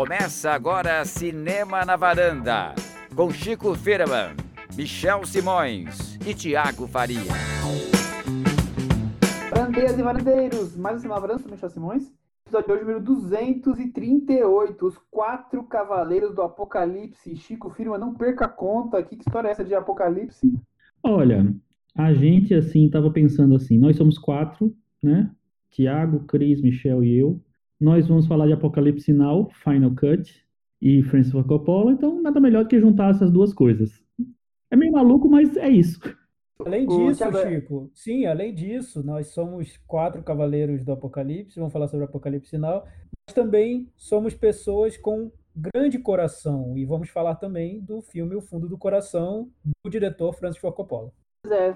Começa agora Cinema na Varanda, com Chico Firman, Michel Simões e Tiago Faria. Varandeiras e varandeiros, mais um Cinema na Varanda, sou Michel Simões. Episódio de hoje, número 238, Os Quatro Cavaleiros do Apocalipse. Chico Firman, não perca a conta, que história é essa de Apocalipse? Olha, a gente, assim, estava pensando assim, nós somos quatro, né? Tiago, Cris, Michel e eu. Nós vamos falar de Apocalipse Now, Final Cut e Francis Ford Coppola, então nada melhor do que juntar essas duas coisas. É meio maluco, mas é isso. Além disso, Chico, sim, além disso, nós somos quatro cavaleiros do Apocalipse, vamos falar sobre o Apocalipse Now, mas também somos pessoas com grande coração e vamos falar também do filme O Fundo do Coração, do diretor Francis Ford Coppola. Pois é,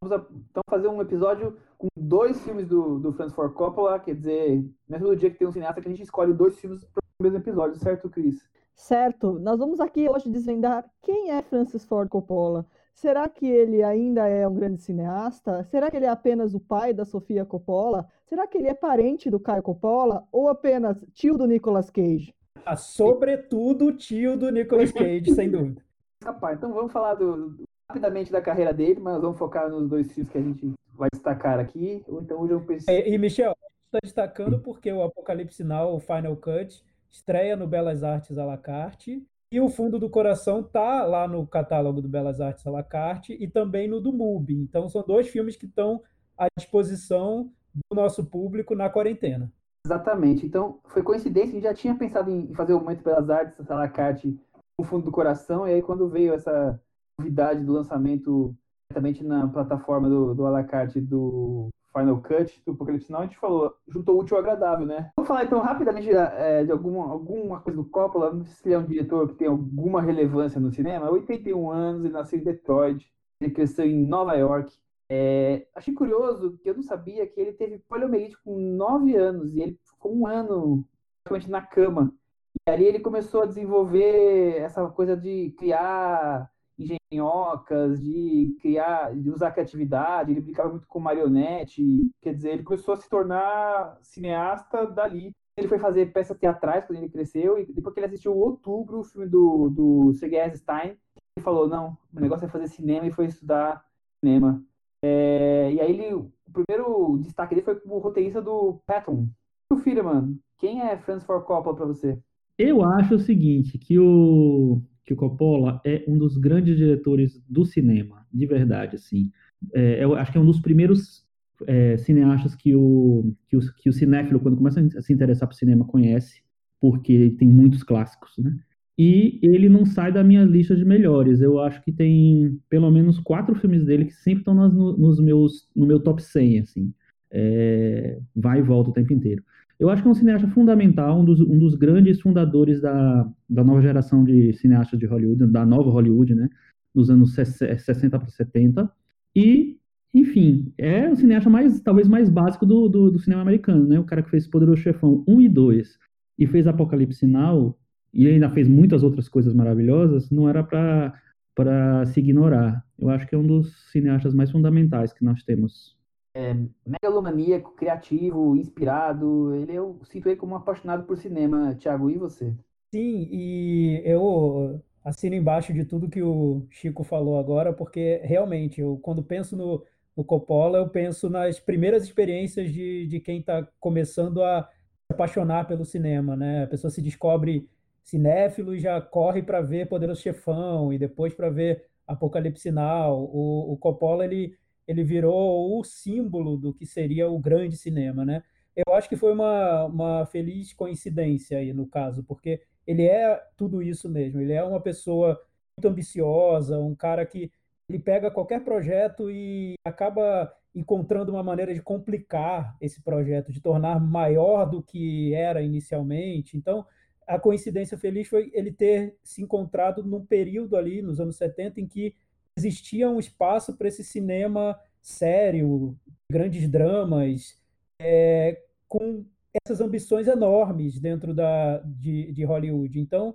vamos então fazer um episódio com dois filmes do, do Francis Ford Coppola, quer dizer, não é todo dia que tem um cineasta que a gente escolhe dois filmes para o mesmo episódio, certo, Cris? Certo, nós vamos aqui hoje desvendar quem é Francis Ford Coppola. Será que ele ainda é um grande cineasta? Será que ele é apenas o pai da Sofia Coppola? Será que ele é parente do Caio Coppola ou apenas tio do Nicolas Cage? Ah, sobretudo tio do Nicolas Cage, sem dúvida. Rapaz, então vamos falar do, rapidamente da carreira dele, mas vamos focar nos dois filmes que a gente vai destacar aqui. Então hoje eu pensei. E, e Michel, está destacando porque o Apocalipse Now, o Final Cut, estreia no Belas Artes à la carte. E o Fundo do Coração tá lá no catálogo do Belas Artes à la carte e também no do MUBI. Então são dois filmes que estão à disposição do nosso público na quarentena. Exatamente. Então foi coincidência, a gente já tinha pensado em fazer o Momento Belas Artes à la carte no Fundo do Coração, e aí quando veio essa novidade do lançamento diretamente na plataforma do, do Alacarte do Final Cut, do Apocalipse Now, a gente falou, juntou útil ao agradável, né? Vamos falar então rapidamente é, de alguma, alguma coisa do Coppola, não sei se ele é um diretor que tem alguma relevância no cinema, 81 anos, ele nasceu em Detroit, ele cresceu em Nova York, é, achei curioso que eu não sabia que ele teve poliomielite com 9 anos e ele ficou um ano praticamente na cama. E ali ele começou a desenvolver essa coisa de criar engenhocas, de criar, de usar criatividade, ele brincava muito com marionete, quer dizer, ele começou a se tornar cineasta dali. Ele foi fazer peças teatrais quando ele cresceu, e depois que ele assistiu Outubro, o filme do, do Sergei Eisenstein, ele falou, não, o negócio é fazer cinema, e foi estudar cinema. É, e aí ele, o primeiro destaque dele foi como roteirista do Patton. O filho, mano, quem é Francis Ford Coppola para você? Eu acho o seguinte, que o que o Coppola é um dos grandes diretores do cinema, de verdade, assim. É, eu acho que é um dos primeiros é, cineastas que o, que o, que o cinéfilo, quando começa a se interessar por cinema, conhece, porque tem muitos clássicos, né? E ele não sai da minha lista de melhores. Eu acho que tem pelo menos quatro filmes dele que sempre estão nas, nos meus, no meu top 100, assim. É, vai e volta o tempo inteiro. Eu acho que é um cineasta fundamental, um dos, um dos grandes fundadores da, da nova geração de cineastas de Hollywood, da nova Hollywood, né? Nos anos 60 para 70. E, enfim, é o cineasta mais, talvez mais básico do, do, do, cinema americano, né? O cara que fez Poderoso Chefão 1 e 2 e fez Apocalipse Now, e ainda fez muitas outras coisas maravilhosas, não era para se ignorar. Eu acho que é um dos cineastas mais fundamentais que nós temos é, megalomaníaco, criativo, inspirado. Ele eu sinto ele como um apaixonado por cinema. Thiago, e você? Sim, e eu assino embaixo de tudo que o Chico falou agora, porque realmente, eu quando penso no, no Coppola, eu penso nas primeiras experiências de, de quem está começando a se apaixonar pelo cinema, né? A pessoa se descobre cinéfilo e já corre para ver Poderoso Chefão e depois para ver Apocalipse Now. O, o Coppola, ele ele virou o símbolo do que seria o grande cinema, né? Eu acho que foi uma, uma feliz coincidência aí no caso, porque ele é tudo isso mesmo. Ele é uma pessoa muito ambiciosa, um cara que ele pega qualquer projeto e acaba encontrando uma maneira de complicar esse projeto, de tornar maior do que era inicialmente. Então, a coincidência feliz foi ele ter se encontrado num período ali, nos anos 70, em que existia um espaço para esse cinema sério, grandes dramas, é, com essas ambições enormes dentro da, de, de Hollywood. Então,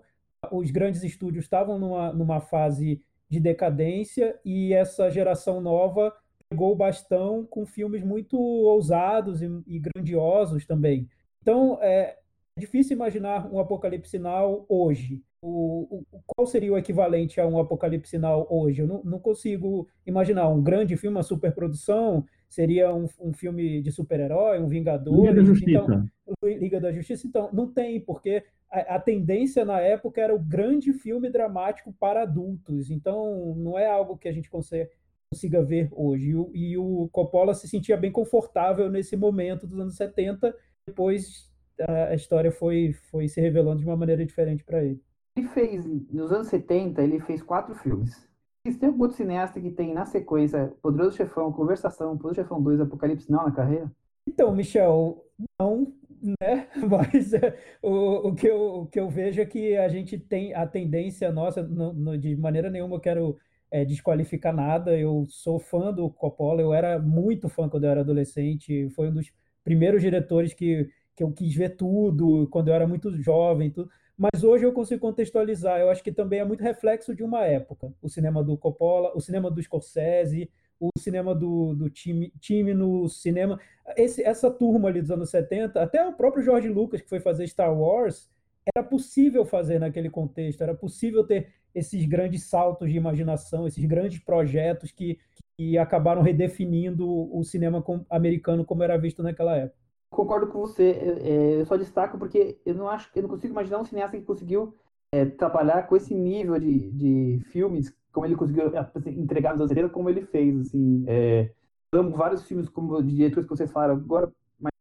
os grandes estúdios estavam numa, numa fase de decadência e essa geração nova pegou o bastão com filmes muito ousados e, e grandiosos também. Então, é, É difícil imaginar um Apocalipse Now hoje. O, o, qual seria o equivalente a um Apocalipse Now hoje? Eu não, não consigo imaginar um grande filme, uma superprodução, seria um, um filme de super-herói, um Vingador. Liga da Justiça. Então, Liga da Justiça. Então, não tem, porque a, a, tendência na época era o grande filme dramático para adultos. Então, não é algo que a gente consiga, consiga ver hoje. E o, e o Coppola se sentia bem confortável nesse momento dos anos 70, depois a história foi, foi se revelando de uma maneira diferente para ele. Ele fez, nos anos 70, ele fez quatro filmes. Tem algum outro cineasta que tem na sequência Poderoso Chefão, Conversação, Poderoso Chefão 2, Apocalipse Não na carreira? Então, Michel, não, né? Mas é, o, o, que eu, o que eu vejo é que a gente tem a tendência nossa, no, no, de maneira nenhuma eu quero é, desqualificar nada. Eu sou fã do Coppola, eu era muito fã quando eu era adolescente, foi um dos primeiros diretores que, que eu quis ver tudo, quando eu era muito jovem, tudo. Mas hoje eu consigo contextualizar. Eu acho que também é muito reflexo de uma época. O cinema do Coppola, o cinema do Scorsese, o cinema do, do time, time no cinema. Esse, essa turma ali dos anos 70, até o próprio George Lucas, que foi fazer Star Wars, era possível fazer naquele contexto, era possível ter esses grandes saltos de imaginação, esses grandes projetos que, que acabaram redefinindo o cinema americano como era visto naquela época. Concordo com você, é, eu só destaco porque eu não acho, eu não consigo imaginar um cineasta que conseguiu é, trabalhar com esse nível de, de filmes como ele conseguiu assim, entregar nos anos 70, como ele fez, assim. É, amo vários filmes como de diretores que vocês falaram agora, mas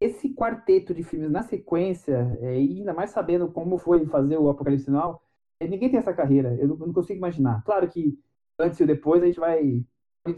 esse quarteto de filmes na sequência, é, ainda mais sabendo como foi fazer o Apocalipse Sinal, é, ninguém tem essa carreira, eu não, eu não, consigo imaginar. Claro que antes e depois a gente vai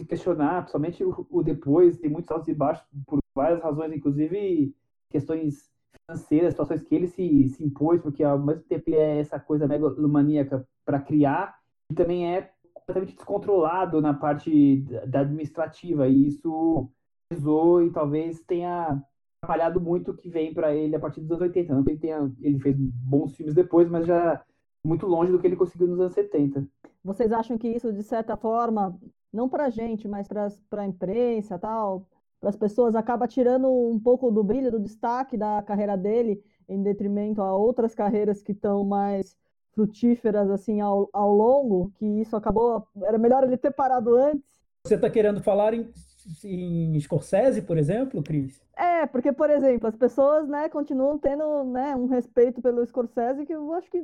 questionar, principalmente o, o depois, tem muitos altos e baixos por várias razões, inclusive questões financeiras, situações que ele se, se impôs, porque ao mesmo tempo ele é essa coisa megalomaníaca para criar, e também é completamente descontrolado na parte da administrativa, e isso pesou e talvez tenha atrapalhado muito o que vem para ele a partir dos anos 80. Não que ele tenha, ele fez bons filmes depois, mas já muito longe do que ele conseguiu nos anos 70. Vocês acham que isso, de certa forma, não para gente, mas para a imprensa tal, para as pessoas, acaba tirando um pouco do brilho, do destaque da carreira dele, em detrimento a outras carreiras que estão mais frutíferas assim ao, ao longo, que isso acabou. Era melhor ele ter parado antes. Você está querendo falar em, em Scorsese, por exemplo, Cris? É, porque, por exemplo, as pessoas né, continuam tendo né, um respeito pelo Scorsese que eu acho que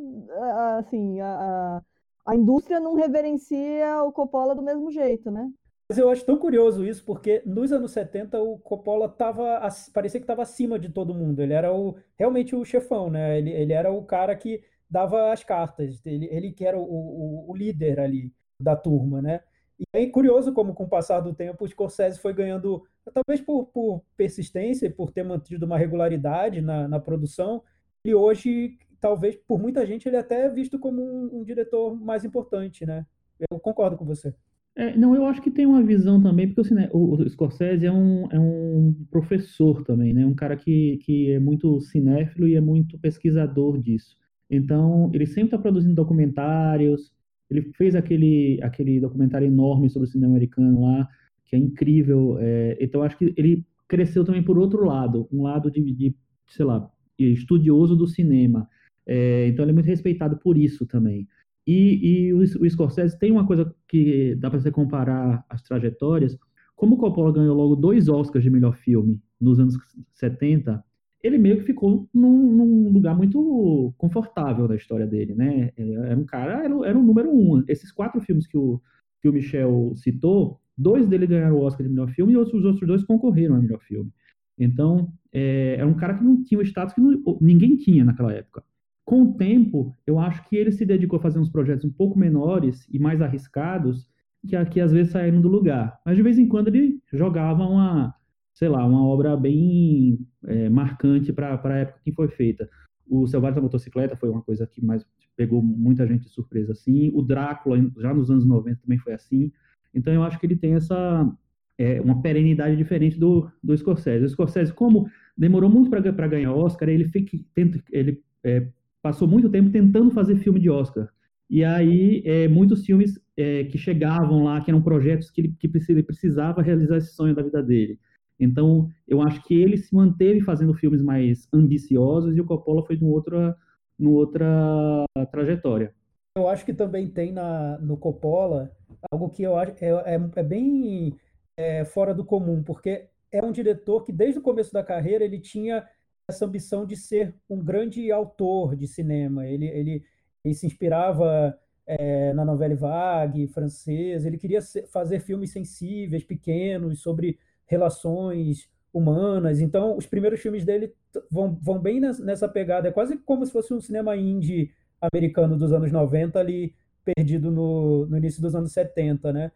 assim, a, a indústria não reverencia o Coppola do mesmo jeito, né? Mas eu acho tão curioso isso, porque nos anos 70 o Coppola tava, parecia que estava acima de todo mundo. Ele era o, realmente o chefão, né? Ele, ele era o cara que dava as cartas. Ele, ele que era o, o, o líder ali da turma, né? E é curioso como, com o passar do tempo, o Scorsese foi ganhando, talvez por, por persistência e por ter mantido uma regularidade na, na produção, e hoje, talvez, por muita gente, ele é até é visto como um, um diretor mais importante, né? Eu concordo com você. É, não, eu acho que tem uma visão também, porque assim, o, o Scorsese é um, é um professor também, né? Um cara que, que é muito cinéfilo e é muito pesquisador disso. Então, ele sempre está produzindo documentários. Ele fez aquele, aquele documentário enorme sobre o cinema americano lá, que é incrível. É, então, acho que ele cresceu também por outro lado, um lado de, de sei lá, estudioso do cinema. É, então, ele é muito respeitado por isso também. E, e o, o, Scorsese tem uma coisa que dá para você comparar as trajetórias. Como o Coppola ganhou logo dois Oscars de melhor filme nos anos 70, ele meio que ficou num, num, lugar muito confortável da história dele, né? Era um cara, era, era um número um. Esses quatro filmes que o, que o Michel citou, dois dele ganharam o Oscar de melhor filme e os outros dois concorreram a melhor filme. Então, é, era um cara que não tinha o status que não, ninguém tinha naquela época. Com o tempo, eu acho que ele se dedicou a fazer uns projetos um pouco menores e mais arriscados, que, que às vezes saíram do lugar. Mas de vez em quando ele jogava uma, sei lá, uma obra bem é, marcante para a época que foi feita. O Selvagem da Motocicleta foi uma coisa que mais pegou muita gente de surpresa assim. O Drácula, já nos anos 90, também foi assim. Então eu acho que ele tem essa é, uma perenidade diferente do, do Scorsese. O Scorsese, como demorou muito para ganhar Oscar, ele, fica, tenta, ele é, passou muito tempo tentando fazer filme de Oscar. E aí, é, muitos filmes é, que chegavam lá, que eram projetos que ele, que ele precisava realizar esse sonho da vida dele. Então, eu acho que ele se manteve fazendo filmes mais ambiciosos e o Coppola foi numa outra, numa outra trajetória. Eu acho que também tem na, no Coppola algo que eu acho é, é, é bem é, fora do comum, porque é um diretor que desde o começo da carreira ele tinha essa ambição de ser um grande autor de cinema. Ele, ele, ele se inspirava é, na novela vague francesa. Ele queria ser, fazer filmes sensíveis, pequenos, sobre relações humanas. Então, os primeiros filmes dele vão, vão bem nessa pegada. É quase como se fosse um cinema indie americano dos anos 90 ali perdido no, no início dos anos 70, né?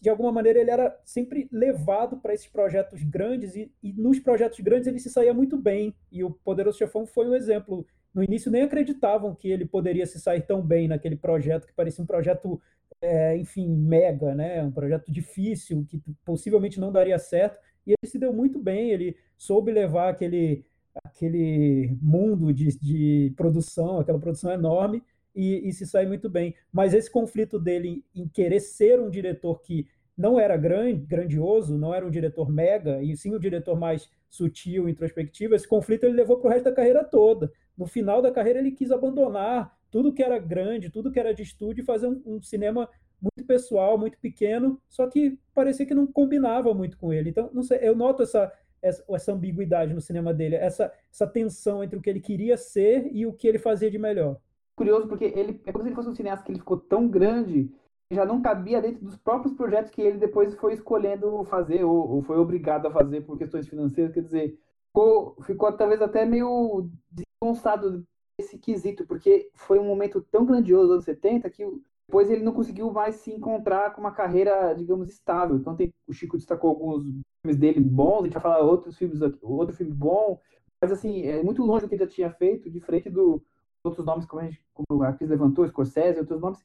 De alguma maneira, ele era sempre levado para esses projetos grandes e, e, nos projetos grandes ele se saía muito bem. E o Poderoso Chefão foi um exemplo. No início nem acreditavam que ele poderia se sair tão bem naquele projeto, que parecia um projeto, é, enfim, mega, né? Um projeto difícil, que possivelmente não daria certo. E ele se deu muito bem, ele soube levar aquele, aquele mundo de, de produção, aquela produção enorme, e, e se sai muito bem. Mas esse conflito dele em querer ser um diretor que não era grande, grandioso, não era um diretor mega, e sim um diretor mais sutil, introspectivo, esse conflito ele levou para o resto da carreira toda. No final da carreira ele quis abandonar tudo que era grande, tudo que era de estúdio e fazer um, um cinema muito pessoal, muito pequeno, só que parecia que não combinava muito com ele. Então, não sei, eu noto essa, essa, essa ambiguidade no cinema dele, essa, essa tensão entre o que ele queria ser e o que ele fazia de melhor curioso porque ele é como se ele fosse um cineasta que ele ficou tão grande que já não cabia dentro dos próprios projetos que ele depois foi escolhendo fazer ou, ou foi obrigado a fazer por questões financeiras. Quer dizer, ficou, ficou talvez até meio desgonçado desse quesito, porque foi um momento tão grandioso anos 70 que depois ele não conseguiu mais se encontrar com uma carreira, digamos, estável. Então tem, o Chico destacou alguns filmes dele bons, a gente vai falar outros filmes, outro filme bom, mas assim, é muito longe do que ele já tinha feito, de frente do outros nomes, como a, gente, como a Cris levantou, Scorsese, outros nomes,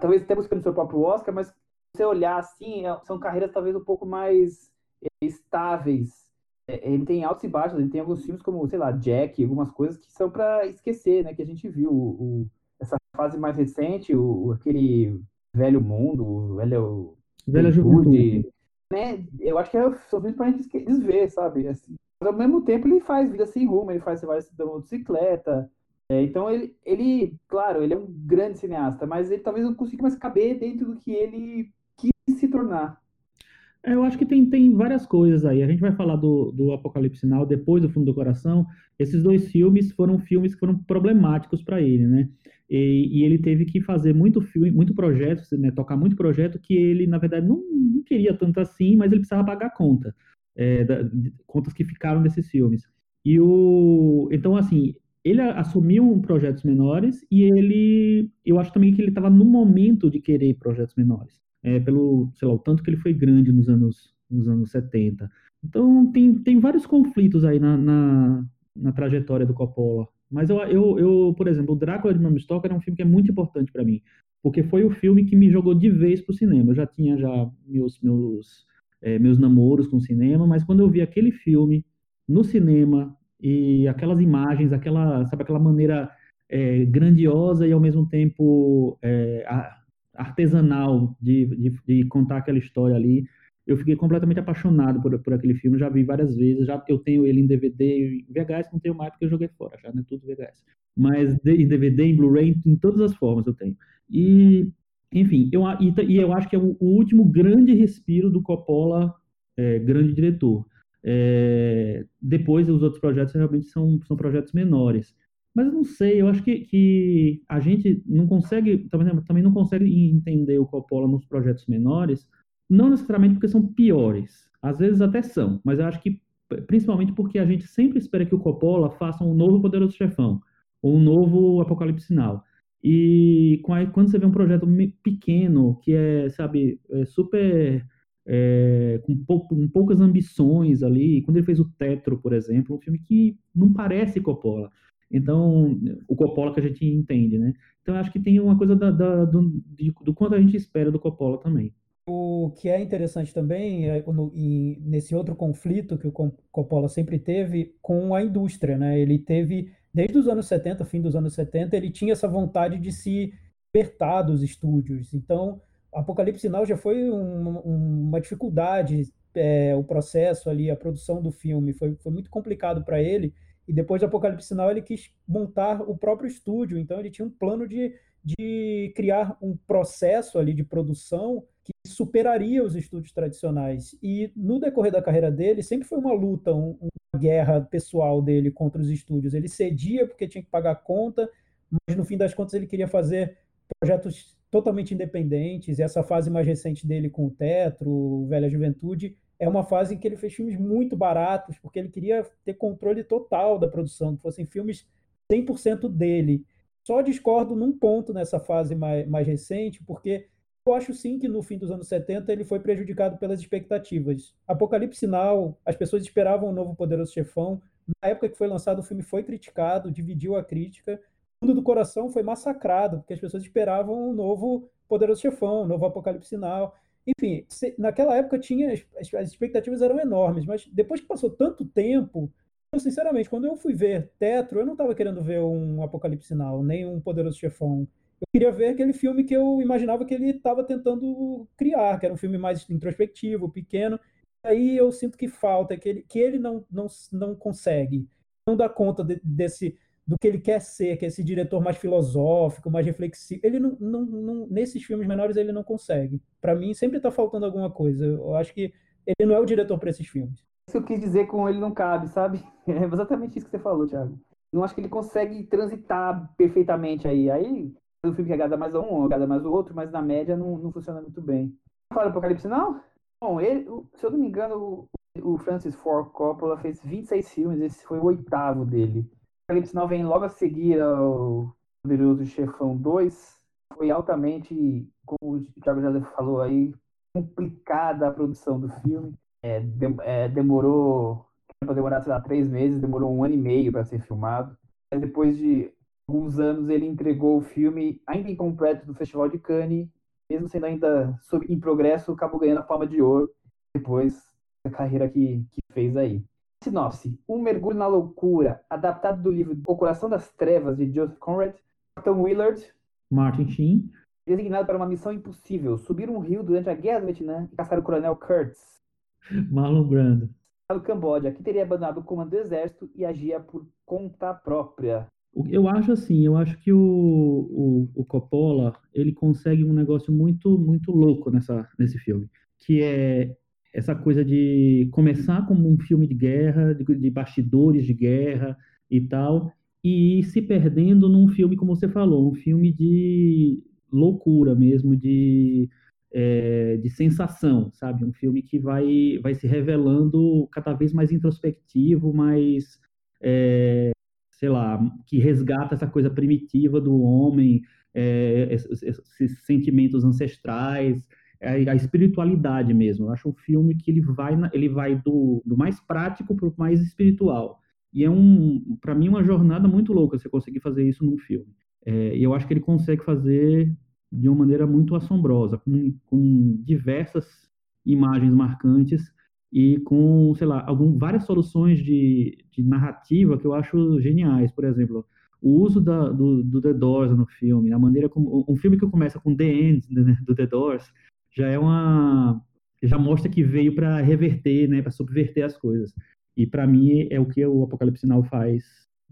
talvez até buscando seu próprio Oscar, mas se você olhar assim, é, são carreiras talvez um pouco mais é, estáveis. É, ele tem altos e baixos, ele tem alguns filmes como, sei lá, Jack, algumas coisas que são para esquecer, né? Que a gente viu o, o, essa fase mais recente, o, aquele velho mundo, o velho velha juventude, né? Eu acho que é, são filmes pra gente desver, sabe? Assim, mas ao mesmo tempo ele faz vida sem rumo, ele faz você vai da motocicleta, é, então ele, ele, claro, ele é um grande cineasta, mas ele talvez não consiga mais caber dentro do que ele quis se tornar. É, eu acho que tem, tem várias coisas aí. A gente vai falar do, do Apocalipse Sinal depois do Fundo do Coração. Esses dois filmes foram filmes que foram problemáticos para ele, né? E, e, ele teve que fazer muito filme, muito projeto, né? tocar muito projeto que ele, na verdade, não, não queria tanto assim, mas ele precisava pagar conta, é, da, de, contas que ficaram desses filmes. E o, então, assim, ele assumiu projetos menores e ele, eu acho também que ele estava no momento de querer projetos menores, é, pelo, sei lá, o tanto que ele foi grande nos anos, nos anos 70. Então, tem, tem vários conflitos aí na, na, na trajetória do Coppola. Mas eu, eu, eu, por exemplo, o Drácula de Bram Stoker é um filme que é muito importante para mim, porque foi o filme que me jogou de vez pro cinema. Eu já tinha já meus, meus, é, meus namoros com cinema, mas quando eu vi aquele filme no cinema, e aquelas imagens, aquela, sabe, aquela maneira é, grandiosa e ao mesmo tempo é, artesanal de, de, de, contar aquela história ali. Eu fiquei completamente apaixonado por, por aquele filme, já vi várias vezes, já eu tenho ele em DVD, VHS não tenho mais porque eu joguei fora, já não é tudo VHS. Mas em DVD, em Blu-ray, em todas as formas eu tenho. E, enfim, eu, e, eu acho que é o, o último grande respiro do Coppola, é, grande diretor. É, depois, os outros projetos realmente são, são projetos menores. Mas eu não sei, eu acho que, que a gente não consegue, também, também não consegue entender o Coppola nos projetos menores, não necessariamente porque são piores, às vezes até são, mas eu acho que principalmente porque a gente sempre espera que o Coppola faça um novo Poderoso Chefão, ou um novo Apocalipse Sinal. E quando você vê um projeto pequeno, que é, sabe, é super é, com, pou, com, poucas ambições ali. Quando ele fez o Tetro, por exemplo, um filme que não parece Coppola. Então, o Coppola que a gente entende, né? Então, acho que tem uma coisa da, da, do, do quanto a gente espera do Coppola também. O que é interessante também é no, nesse outro conflito que o Coppola sempre teve com a indústria, né? Ele teve, desde os anos 70, fim dos anos 70, ele tinha essa vontade de se libertar dos estúdios. Então, Apocalipse Now já foi um, uma dificuldade é, o processo ali, a produção do filme, foi, foi muito complicado para ele. E depois do Apocalipse Sinal, ele quis montar o próprio estúdio. Então, ele tinha um plano de, de criar um processo ali de produção que superaria os estúdios tradicionais. E no decorrer da carreira dele, sempre foi uma luta, um, uma guerra pessoal dele contra os estúdios. Ele cedia porque tinha que pagar a conta, mas no fim das contas ele queria fazer projetos totalmente independentes. E essa fase mais recente dele com o Tetro, Velha Juventude, é uma fase em que ele fez filmes muito baratos, porque ele queria ter controle total da produção, que fossem filmes 100% dele. Só discordo num ponto nessa fase mais, mais recente, porque eu acho sim que no fim dos anos 70 ele foi prejudicado pelas expectativas. Apocalipse Sinal, as pessoas esperavam um novo Poderoso Chefão. Na época que foi lançado, o filme foi criticado, dividiu a crítica. Mundo do Coração foi massacrado, porque as pessoas esperavam um novo Poderoso Chefão, um novo Apocalipse Sinal. Enfim, naquela época tinha as, as expectativas eram enormes, mas depois que passou tanto tempo, eu, sinceramente, quando eu fui ver Tetro, eu não estava querendo ver um Apocalipse Sinal, nem um Poderoso Chefão. Eu queria ver aquele filme que eu imaginava que ele estava tentando criar, que era um filme mais introspectivo, pequeno. Aí eu sinto que falta, que ele, que ele não, não, não consegue, não dá conta de, desse do que ele quer ser, que é esse diretor mais filosófico, mais reflexivo. Ele não, não, não nesses filmes menores ele não consegue. Para mim sempre está faltando alguma coisa. Eu acho que ele não é o diretor para esses filmes. Isso eu quis dizer com ele não cabe, sabe? É exatamente isso que você falou, Thiago. Não acho que ele consegue transitar perfeitamente aí. Aí o filme que agrada mais a um, agrada mais o outro, mas na média não, não funciona muito bem. Fala Apocalipse, não? Bom, ele, se eu não me engano, o Francis Ford Coppola fez 26 filmes, esse foi o oitavo dele. Apocalipse Now vem logo a seguir ao Poderoso Chefão 2. Foi altamente, como o Thiago já falou aí, complicada a produção do filme. É, de, é, demorou, para demorar, sei lá, três meses, demorou um ano e meio para ser filmado. Depois de alguns anos, ele entregou o filme ainda incompleto do Festival de Cannes, mesmo sendo ainda sob, em progresso, acabou ganhando a palma de ouro depois da carreira que, que fez aí. Sinopse: Um mergulho na loucura, adaptado do livro O Coração das Trevas, de Joseph Conrad, Tom Willard, Martin Sheen, designado para uma missão impossível: subir um rio durante a Guerra do Vietnã e caçar o Coronel Kurtz. Marlon Brando. No Camboja, que teria abandonado o comando do exército e agia por conta própria. Eu acho assim, eu acho que o, o, o, Coppola, ele consegue um negócio muito, muito louco nessa, nesse filme, que é essa coisa de começar como um filme de guerra, de, de bastidores de guerra e tal, e ir se perdendo num filme, como você falou, um filme de loucura mesmo, de, é, de sensação, sabe? Um filme que vai, vai se revelando cada vez mais introspectivo, mais, é, sei lá, que resgata essa coisa primitiva do homem, é, esses, esses sentimentos ancestrais, é a espiritualidade mesmo. Eu acho um filme que ele vai, ele vai do, do mais prático para o mais espiritual. E é um, para mim, uma jornada muito louca você conseguir fazer isso num filme. É, e eu acho que ele consegue fazer de uma maneira muito assombrosa, com, com diversas imagens marcantes e com, sei lá, algum, várias soluções de, de narrativa que eu acho geniais. Por exemplo, o uso da, do, do The Doors no filme, a maneira como um filme que começa com The End né, do The Doors já é uma já mostra que veio para reverter, né, para subverter as coisas. E para mim é o que o Apocalipse Now faz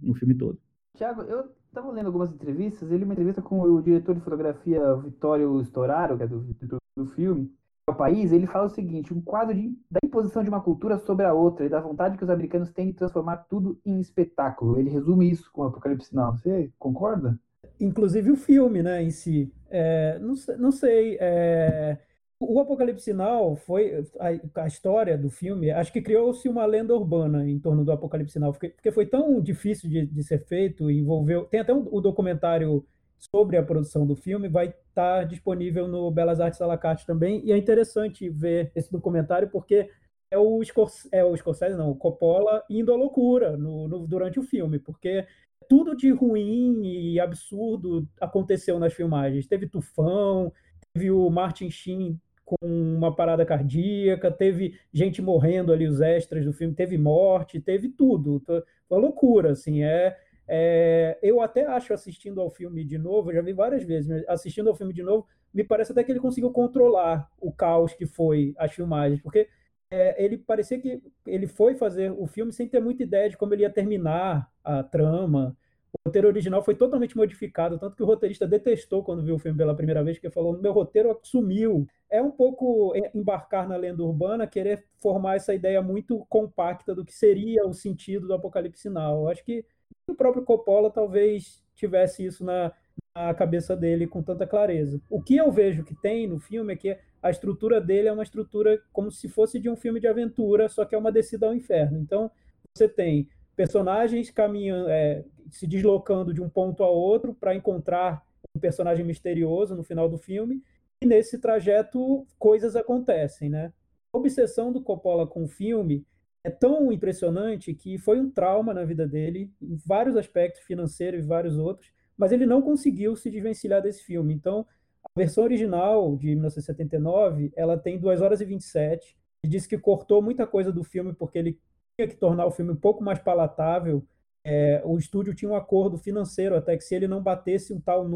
no filme todo. Tiago, eu estava lendo algumas entrevistas, ele uma entrevista com o diretor de fotografia Vittorio Storaro, que é do, do, do filme, o país, ele fala o seguinte, um quadro de, da imposição de uma cultura sobre a outra e da vontade que os americanos têm de transformar tudo em espetáculo. Ele resume isso com o Apocalipse Now. Você concorda? Inclusive o filme, né, em si. É, não, não sei, é o Apocalipse Sinal foi a, a, história do filme. Acho que criou-se uma lenda urbana em torno do Apocalipse Sinal, porque, porque foi tão difícil de, de, ser feito, envolveu. Tem até um, o documentário sobre a produção do filme, vai estar tá disponível no Belas Artes à la carte também. E é interessante ver esse documentário porque é o Scorsese, é o Scorsese não, o Coppola indo à loucura no, no, durante o filme, porque tudo de ruim e absurdo aconteceu nas filmagens. Teve tufão, teve o Martin Sheen com uma parada cardíaca, teve gente morrendo ali, os extras do filme, teve morte, teve tudo. Foi uma loucura, assim, é, é, eu até acho, assistindo ao filme de novo, já vi várias vezes, mas assistindo ao filme de novo, me parece até que ele conseguiu controlar o caos que foi as filmagens, porque é, ele parecia que ele foi fazer o filme sem ter muita ideia de como ele ia terminar a trama. O roteiro original foi totalmente modificado, tanto que o roteirista detestou quando viu o filme pela primeira vez, porque falou: meu roteiro sumiu. É um pouco embarcar na lenda urbana, querer formar essa ideia muito compacta do que seria o sentido do Apocalipse Now. Eu acho que o próprio Coppola talvez tivesse isso na, na cabeça dele com tanta clareza. O que eu vejo que tem no filme é que a estrutura dele é uma estrutura como se fosse de um filme de aventura, só que é uma descida ao inferno. Então, você tem personagens caminhando, é, se deslocando de um ponto a outro para encontrar um personagem misterioso no final do filme, e nesse trajeto coisas acontecem, né? A obsessão do Coppola com o filme é tão impressionante que foi um trauma na vida dele, em vários aspectos, financeiro e vários outros, mas ele não conseguiu se desvencilhar desse filme. Então, a versão original de 1979, ela tem 2 horas e 27. Ele disse que cortou muita coisa do filme porque ele tinha que tornar o filme um pouco mais palatável. É, o estúdio tinha um acordo financeiro até que se ele não batesse um tal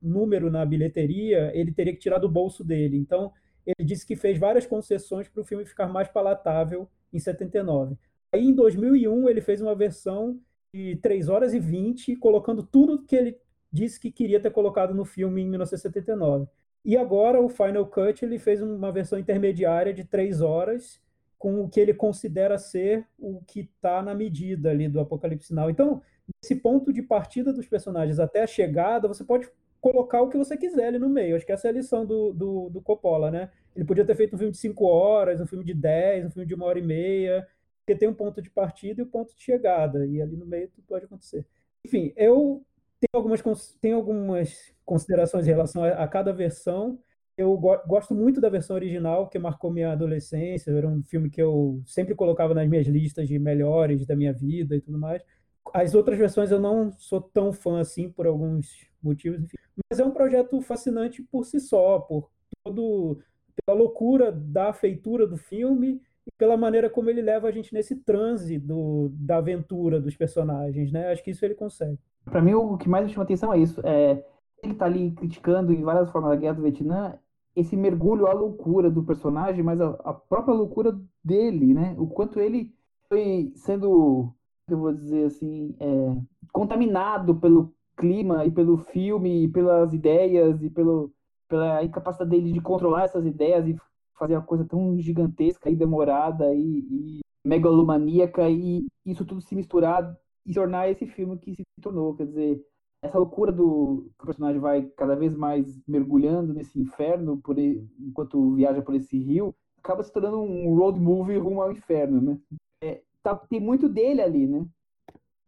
número na bilheteria, ele teria que tirar do bolso dele. Então, ele disse que fez várias concessões para o filme ficar mais palatável em 79. Aí, em 2001, ele fez uma versão de 3 horas e 20, colocando tudo que ele disse que queria ter colocado no filme em 1979. E agora o Final Cut ele fez uma versão intermediária de três horas com o que ele considera ser o que está na medida ali do Apocalipse Now. Então, esse ponto de partida dos personagens até a chegada, você pode colocar o que você quiser ali no meio. Acho que essa é a lição do, do, do Coppola, né? Ele podia ter feito um filme de cinco horas, um filme de dez, um filme de uma hora e meia, porque tem um ponto de partida e um ponto de chegada, e ali no meio tudo pode acontecer. Enfim, eu tem algumas, tem algumas considerações em relação a, a cada versão. Eu go gosto muito da versão original, que marcou minha adolescência. Era um filme que eu sempre colocava nas minhas listas de melhores da minha vida e tudo mais. As outras versões eu não sou tão fã assim, por alguns motivos. Enfim. Mas é um projeto fascinante por si só, por todo pela loucura da feitura do filme e pela maneira como ele leva a gente nesse transe do, da aventura dos personagens, né? Acho que isso ele consegue. Para mim, o que mais me chama atenção é isso. É, ele tá ali criticando em várias formas a guerra do Vietnã, esse mergulho à loucura do personagem, mas a, a própria loucura dele, né? O quanto ele foi sendo, eu vou dizer assim, é, contaminado pelo clima e pelo filme e pelas ideias e pelo, pela incapacidade dele de controlar essas ideias e fazer uma coisa tão gigantesca e demorada e, e megalomaníaca e isso tudo se misturar e tornar esse filme que se tornou. Quer dizer, essa loucura do que o personagem vai cada vez mais mergulhando nesse inferno por enquanto viaja por esse rio, acaba se tornando um road movie rumo ao inferno, né? É, tá, tem muito dele ali, né?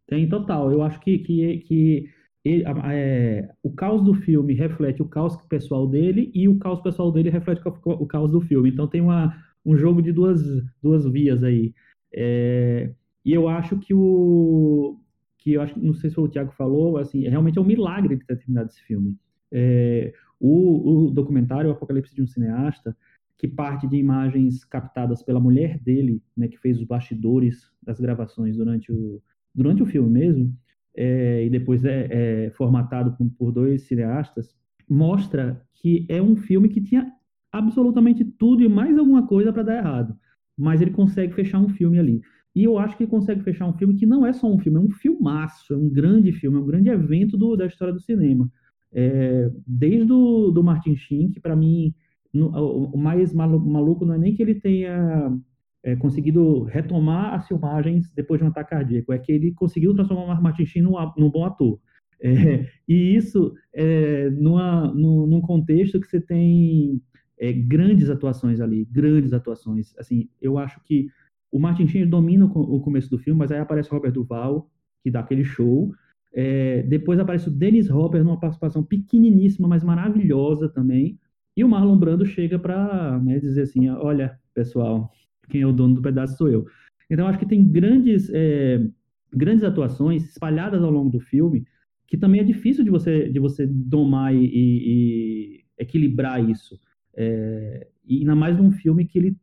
Tem total. Eu acho que, que, que ele, é, o caos do filme reflete o caos pessoal dele e o caos pessoal dele reflete o caos do filme. Então tem uma, um jogo de duas, duas vias aí. É, e eu acho que o que eu acho, não sei se o Thiago falou, assim, realmente é um milagre de ter terminado esse filme. É, o, o, documentário o Apocalipse de um Cineasta, que parte de imagens captadas pela mulher dele, né, que fez os bastidores das gravações durante o, durante o filme mesmo, é, e depois é, é formatado por, por dois cineastas, mostra que é um filme que tinha absolutamente tudo e mais alguma coisa para dar errado, mas ele consegue fechar um filme ali. E eu acho que ele consegue fechar um filme que não é só um filme, é um filmaço, é um grande filme, é um grande evento do, da história do cinema. É, desde o do Martin Sheen, que para mim no, o mais maluco não é nem que ele tenha é, conseguido retomar as filmagens depois de um ataque cardíaco, é que ele conseguiu transformar o Martin Sheen num, num bom ator. É, e isso é, numa, num, num, contexto que você tem é, grandes atuações ali, grandes atuações. Assim, eu acho que o Martin Sheen domina o começo do filme, mas aí aparece o Robert Duval, que dá aquele show. É, depois aparece o Dennis Hopper numa participação pequeniníssima, mas maravilhosa também. E o Marlon Brando chega para né, dizer assim: olha, pessoal, quem é o dono do pedaço sou eu. Então, acho que tem grandes, é, grandes atuações espalhadas ao longo do filme, que também é difícil de você, de você domar e, e, e equilibrar isso. É, e ainda mais num filme que ele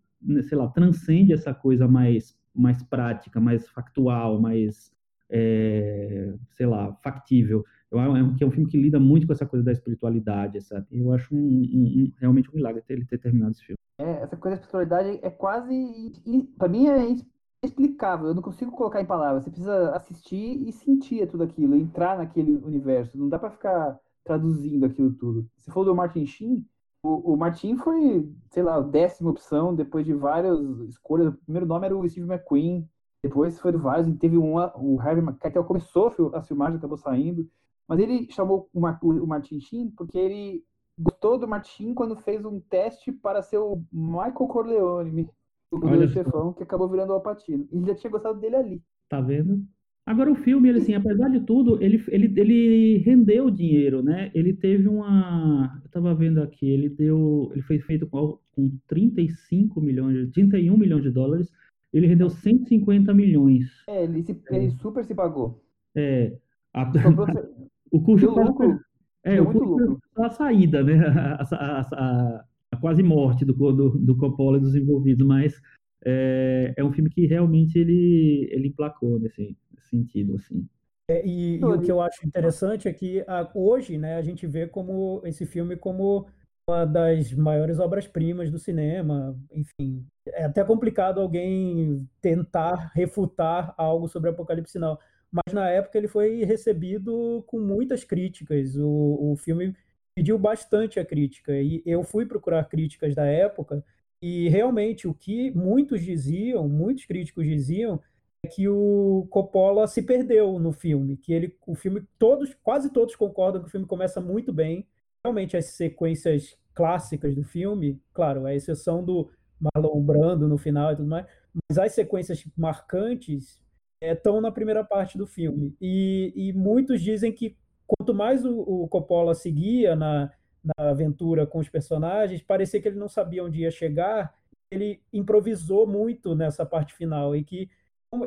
sei lá, transcende essa coisa mais, mais prática, mais factual, mais, é, sei lá, factível. Eu acho que é um filme que lida muito com essa coisa da espiritualidade, sabe? Eu acho um, um, um, realmente um milagre ele ter terminado esse filme. É, essa coisa da espiritualidade é quase. Para mim é inexplicável. Eu não consigo colocar em palavras. Você precisa assistir e sentir tudo aquilo, entrar naquele universo. Não dá para ficar traduzindo aquilo tudo. Se for do Martin Sheen, o, o Martin foi, sei lá, a décima opção depois de várias escolhas. O primeiro nome era o Steve McQueen. Depois foi do vários, teve uma, o Harvey Keitel começou a filmagem, acabou saindo. Mas ele chamou o, o Martin Sheen porque ele gostou do Martin quando fez um teste para ser o Michael Corleone, o do chefão, que acabou virando o Alpatino. E já tinha gostado dele ali. Tá vendo? Agora o filme, ele assim, apesar de tudo, ele, ele, ele rendeu dinheiro, né? Ele teve uma, eu tava vendo aqui, ele deu, ele foi feito com, com 35 milhões, 31 milhões de dólares, ele rendeu 150 milhões. É, ele, se, ele super se pagou. É, a, o custo lucro, é, o custo a saída, né? A, a, a, a, quase morte do, do, do Coppola e dos envolvidos, mas é, é um filme que realmente ele, ele emplacou nesse, nesse sentido, assim. É, e, e, o que eu acho interessante é que a, hoje, né, a gente vê como esse filme como uma das maiores obras-primas do cinema. Enfim, é até complicado alguém tentar refutar algo sobre Apocalipse Sinal mas na época ele foi recebido com muitas críticas. O, o filme pediu bastante a crítica, e eu fui procurar críticas da época, e realmente o que muitos diziam, muitos críticos diziam, que o Coppola se perdeu no filme, que ele, o filme, todos, quase todos concordam que o filme começa muito bem. Realmente as sequências clássicas do filme, claro, a exceção do Marlon Brando no final e tudo mais, mas as sequências marcantes estão é, na primeira parte do filme. E, e muitos dizem que quanto mais o, o Coppola seguia na, na aventura com os personagens, parecia que ele não sabia onde ia chegar. Ele improvisou muito nessa parte final e que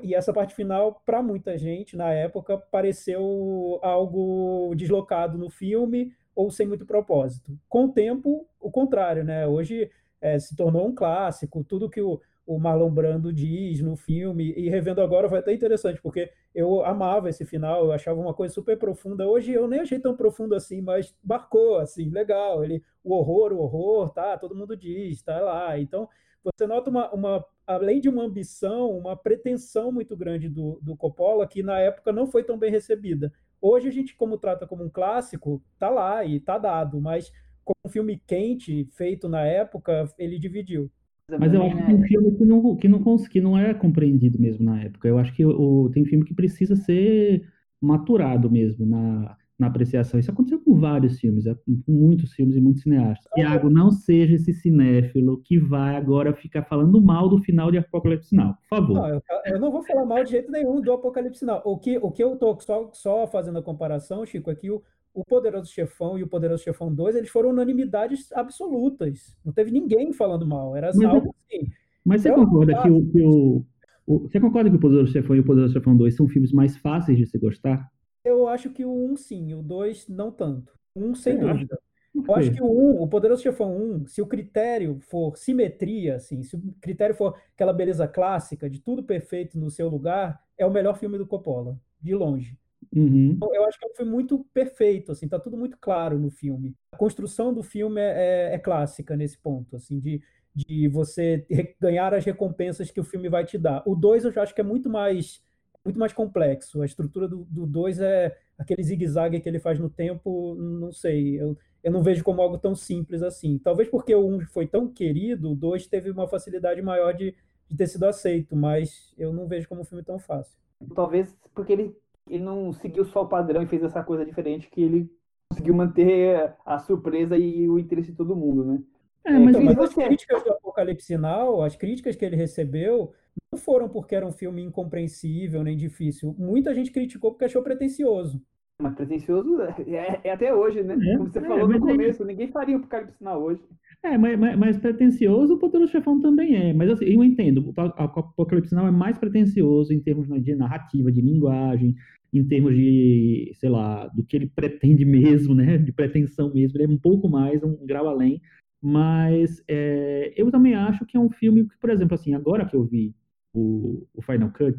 e essa parte final para muita gente na época pareceu algo deslocado no filme ou sem muito propósito. Com o tempo, o contrário, né? Hoje é, se tornou um clássico. Tudo que o, o Marlon Brando diz no filme, e revendo agora foi até interessante, porque eu amava esse final, eu achava uma coisa super profunda. Hoje eu nem achei tão profundo assim, mas marcou, assim, legal. Ele, o horror, o horror, tá, todo mundo diz, tá lá. Então, você nota uma, uma além de uma ambição, uma pretensão muito grande do, do Coppola, que na época não foi tão bem recebida. Hoje a gente, como trata como um clássico, tá lá e tá dado, mas como um filme quente, feito na época, ele dividiu. Mas eu acho que tem um filme que não, que não, que não é compreendido mesmo na época. Eu acho que o, tem filme que precisa ser maturado mesmo na, na apreciação. Isso aconteceu com vários filmes, é, com muitos filmes e muitos cineastas. Tiago, não seja esse cinéfilo que vai agora ficar falando mal do final de Apocalipse Now, por favor. Não, eu, eu, não vou falar mal de jeito nenhum do Apocalipse Now. O que, o que eu tô só, só fazendo a comparação, Chico, é que o, o Poderoso Chefão e o Poderoso Chefão 2, eles foram unanimidades absolutas. Não teve ninguém falando mal. Era mas, algo assim. Mas você concorda que, o, que o, o, Você concorda que o Poderoso Chefão e o Poderoso Chefão 2 são filmes mais fáceis de se gostar? Eu acho que o 1 sim, o 2 não tanto. 1 sem dúvida. Eu acho que o 1, o Poderoso Chefão 1, se o critério for simetria, assim, se o critério for aquela beleza clássica de tudo perfeito no seu lugar, é o melhor filme do Coppola, de longe. Uhum. Então, eu acho que é um filme muito perfeito, assim, tá tudo muito claro no filme. A construção do filme é, é, é clássica nesse ponto, assim, de, de você ganhar as recompensas que o filme vai te dar. O 2 eu já acho que é muito mais muito mais complexo. A estrutura do 2 é aquele zigue-zague que ele faz no tempo, não sei, eu, eu não vejo como algo tão simples assim. Talvez porque o 1 um foi tão querido, o 2 teve uma facilidade maior de, de ter sido aceito, mas eu não vejo como um filme tão fácil. Talvez porque ele ele não seguiu só o padrão e fez essa coisa diferente que ele conseguiu manter a surpresa e o interesse de todo mundo, né? É, mas, então, mas as críticas do Apocalipse Sinal, as críticas que ele recebeu, não foram porque era um filme incompreensível nem difícil. Muita gente criticou porque achou pretencioso. Mas pretencioso é, é até hoje, né? É, Como você é, falou no começo, ninguém faria o Apocalipse Sinal hoje. É, mas, mas, mas pretencioso o Poderoso Chefão também é. Mas assim, eu entendo, o Apocalipse Sinal é mais pretencioso em termos de narrativa, de linguagem, em termos de, sei lá, do que ele pretende mesmo, né, de pretensão mesmo, ele é um pouco mais, um grau além, mas é, eu também acho que é um filme que, por exemplo, assim, agora que eu vi o, o Final Cut,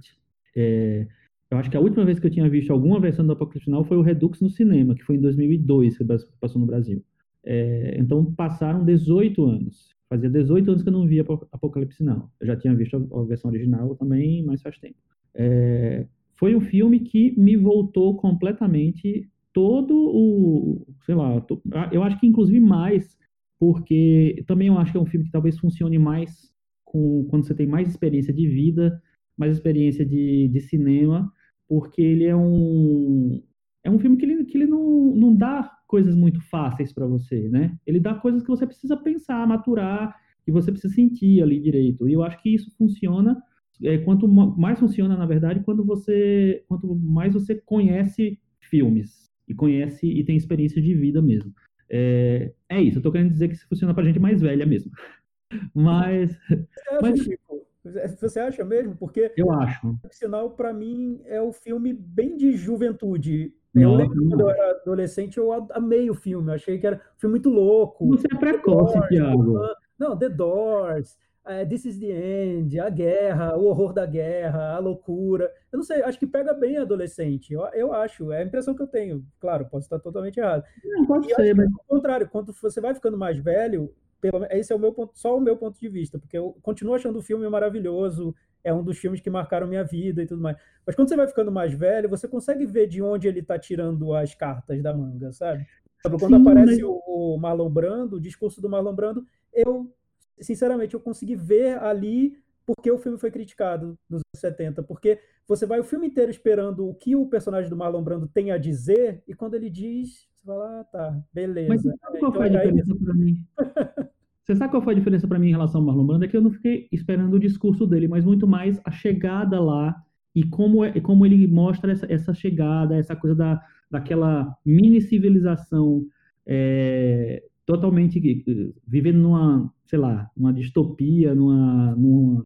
é, eu acho que a última vez que eu tinha visto alguma versão do Apocalipse Final foi o Redux no cinema, que foi em 2002 que passou no Brasil. É, então passaram 18 anos. Fazia 18 anos que eu não via Apocalipse Now. Eu já tinha visto a, versão original também, mas faz tempo. É, foi um filme que me voltou completamente todo o, sei lá, eu acho que inclusive mais, porque também eu acho que é um filme que talvez funcione mais com, quando você tem mais experiência de vida, mais experiência de, de cinema, porque ele é um, é um filme que ele, que ele não, não dá coisas muito fáceis para você, né? Ele dá coisas que você precisa pensar, maturar, que você precisa sentir ali direito. E eu acho que isso funciona, é, quanto mais funciona, na verdade, quando você, quanto mais você conhece filmes e conhece e tem experiência de vida mesmo. É, é isso, eu tô querendo dizer que isso funciona pra gente mais velha mesmo. Mas. Você acha, mas... Chico? Você acha mesmo? Porque. Eu acho. O sinal, para mim, é o filme bem de juventude. Eu lembro quando eu era adolescente, eu amei o filme. Eu achei que era um filme muito louco. Você é precoce, Thiago. Não, The Doors, uh, This is the End, a guerra, o horror da guerra, a loucura. Eu não sei, acho que pega bem adolescente. Eu, eu acho, é a impressão que eu tenho. Claro, posso estar totalmente errado. Não, pode e ser, mas... Ao contrário, quando você vai ficando mais velho, esse é o meu ponto, só o meu ponto de vista, porque eu continuo achando o filme maravilhoso, é um dos filmes que marcaram minha vida e tudo mais. Mas quando você vai ficando mais velho, você consegue ver de onde ele está tirando as cartas da manga, sabe? Quando Sim, aparece mas... o Marlon Brando, o discurso do Marlon Brando, eu, sinceramente, eu consegui ver ali porque o filme foi criticado nos anos 70. Porque você vai o filme inteiro esperando o que o personagem do Marlon Brando tem a dizer, e quando ele diz, você fala, ah, tá, beleza. Mas sabe qual então, foi a diferença para mim? Você sabe qual foi a diferença para mim em relação ao Marlon Brando? É que eu não fiquei esperando o discurso dele, mas muito mais a chegada lá e como, é, como ele mostra essa, essa chegada, essa coisa da, daquela mini civilização é, totalmente vivendo numa, sei lá, numa distopia, numa, numa,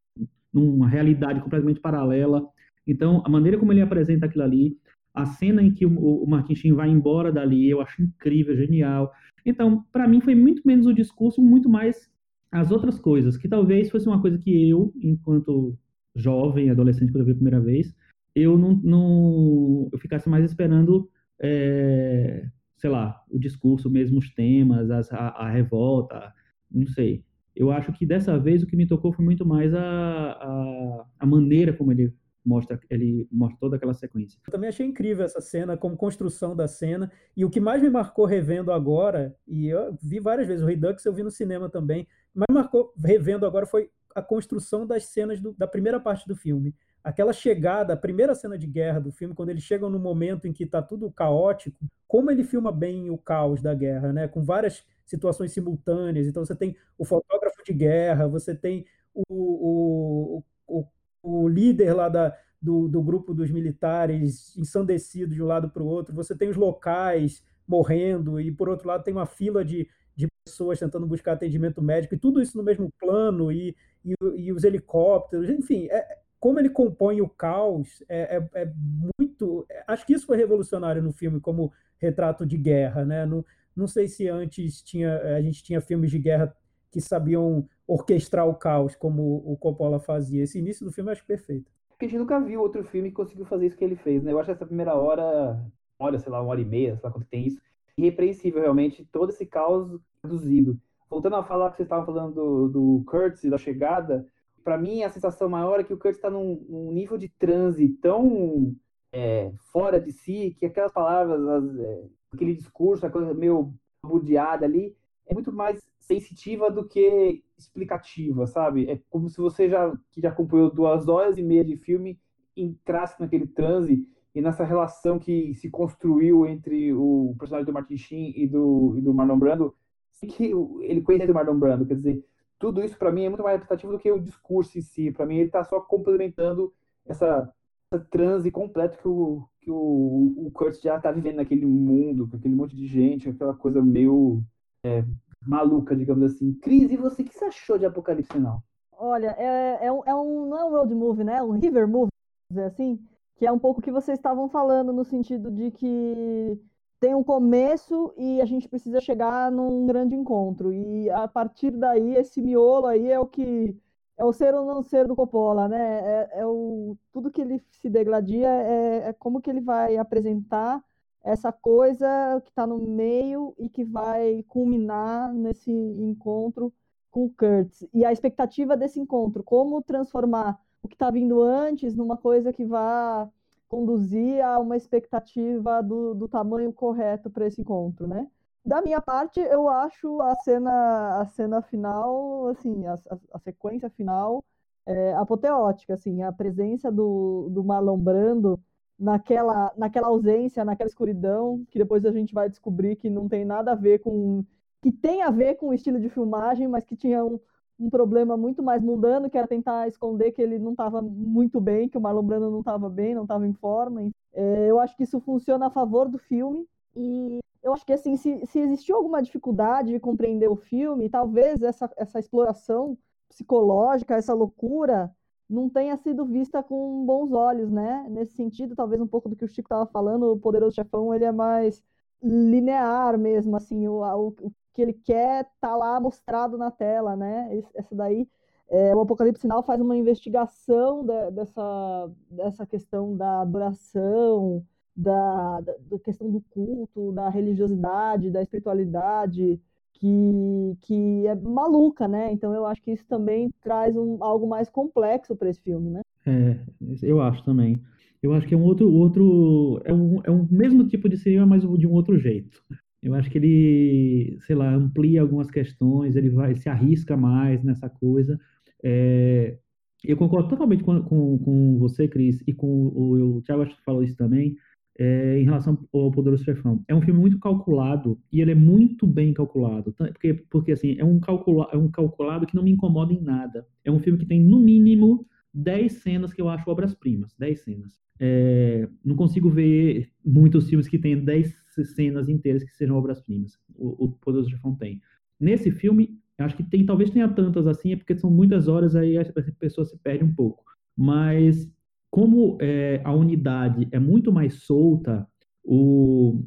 numa realidade completamente paralela. Então, a maneira como ele apresenta aquilo ali, a cena em que o, o Martin Sheen vai embora dali, eu acho incrível, genial. Então, para mim foi muito menos o discurso, muito mais as outras coisas, que talvez fosse uma coisa que eu, enquanto jovem, adolescente, quando eu vi a primeira vez, eu não, não eu ficasse mais esperando, é, sei lá, o discurso, mesmo os temas, as, a, a, revolta, não sei. Eu acho que dessa vez o que me tocou foi muito mais a, a, a maneira como ele mostra ele mostra toda aquela sequência. Eu também achei incrível essa cena, como construção da cena, e o que mais me marcou revendo agora, e eu vi várias vezes, o Redux eu vi no cinema também, mas marcou revendo agora foi a construção das cenas do, da primeira parte do filme. Aquela chegada, a primeira cena de guerra do filme, quando eles chegam no momento em que está tudo caótico, como ele filma bem o caos da guerra, né? com várias situações simultâneas. Então você tem o fotógrafo de guerra, você tem o, o, o o líder lá da, do, do grupo dos militares ensandecido de um lado para o outro, você tem os locais morrendo, e por outro lado tem uma fila de, de pessoas tentando buscar atendimento médico, e tudo isso no mesmo plano, e, e, e os helicópteros, enfim, é, como ele compõe o caos é, é, é, muito. Acho que isso foi revolucionário no filme como retrato de guerra, né? Não, não sei se antes tinha a gente tinha filmes de guerra que sabiam orquestrar o caos como o Coppola fazia. Esse início do filme eu acho perfeito. Porque a gente nunca viu outro filme que conseguiu fazer isso que ele fez, né? Eu acho essa primeira hora, hora, sei lá, uma hora e meia, sei lá quanto tem isso, irrepreensível realmente, todo esse caos reduzido. Voltando a falar que vocês estavam falando do, do Curtis e da chegada, para mim a sensação maior é que o Curtis está num, num, nível de transe tão é, fora de si que aquelas palavras, as, é, aquele discurso, a coisa meio budeada ali, é muito mais sensitiva do que explicativa, sabe? É como se você já que já acompanhou duas horas e meia de filme entrasse naquele transe e nessa relação que se construiu entre o personagem do Martin Sheen e do, e do Marlon Brando, que ele conhece do Marlon Brando, quer dizer, tudo isso para mim é muito mais representativo do que o discurso em si. Para mim ele está só complementando essa, essa transe completa que o que o, o Kurt já está vivendo naquele mundo, com aquele monte de gente, aquela coisa meio é, maluca, digamos assim. Cris, e você, o que você achou de Apocalipse Now? Olha, é, é, um, é um, não é um road movie, né? É um river movie, dizer assim, que é um pouco o que vocês estavam falando, no sentido de que tem um começo e a gente precisa chegar num grande encontro. E a partir daí, esse miolo aí é o que é o ser ou não ser do Coppola, né? É, é o, tudo que ele se degladia é, é como que ele vai apresentar essa coisa que está no meio e que vai culminar nesse encontro com o Kurtz e a expectativa desse encontro, como transformar o que está vindo antes numa coisa que vá conduzir a uma expectativa do, do tamanho correto para esse encontro, né? Da minha parte, eu acho a cena, a cena final, assim, a, a, a sequência final é, apoteótica, assim, a presença do, do Marlon Brando naquela, naquela ausência, naquela escuridão, que depois a gente vai descobrir que não tem nada a ver com. que tem a ver com o estilo de filmagem, mas que tinha um, um problema muito mais mundano, que era tentar esconder que ele não estava muito bem, que o Marlon Brando não estava bem, não estava em forma. É, eu acho que isso funciona a favor do filme. E eu acho que assim, se, se existiu alguma dificuldade de compreender o filme, talvez essa, essa exploração psicológica, essa loucura, não tenha sido vista com bons olhos, né? Nesse sentido, talvez um pouco do que o Chico estava falando, o Poderoso Chefão, ele é mais linear mesmo, assim, o, o, o que ele quer tá lá mostrado na tela, né? Essa daí, é, o Apocalipse Sinal faz uma investigação de, dessa, dessa questão da adoração, da, da, da questão do culto, da religiosidade, da espiritualidade, que, que é maluca, né? Então eu acho que isso também traz um, algo mais complexo para esse filme, né? É, eu acho também. Eu acho que é um outro, outro é um, é um mesmo tipo de cinema, mas de um outro jeito. Eu acho que ele, sei lá, amplia algumas questões, ele vai se arrisca mais nessa coisa. É, eu concordo totalmente com, com, com você, Cris, e com o, o Thiago acho que falou isso também é, em relação ao Poderoso Chefão. É um filme muito calculado e ele é muito bem calculado, porque, porque assim, é um, calcula, é um calculado que não me incomoda em nada. É um filme que tem, no mínimo, 10 cenas que eu acho obras-primas, 10 cenas. É, não consigo ver muitos filmes que tenham 10 cenas inteiras que sejam obras-primas. O, o Poderoso Chefão tem. Nesse filme, acho que tem, talvez tenha tantas assim, é porque são muitas horas aí a pessoa se perde um pouco. Mas como é, a unidade é muito mais solta, o,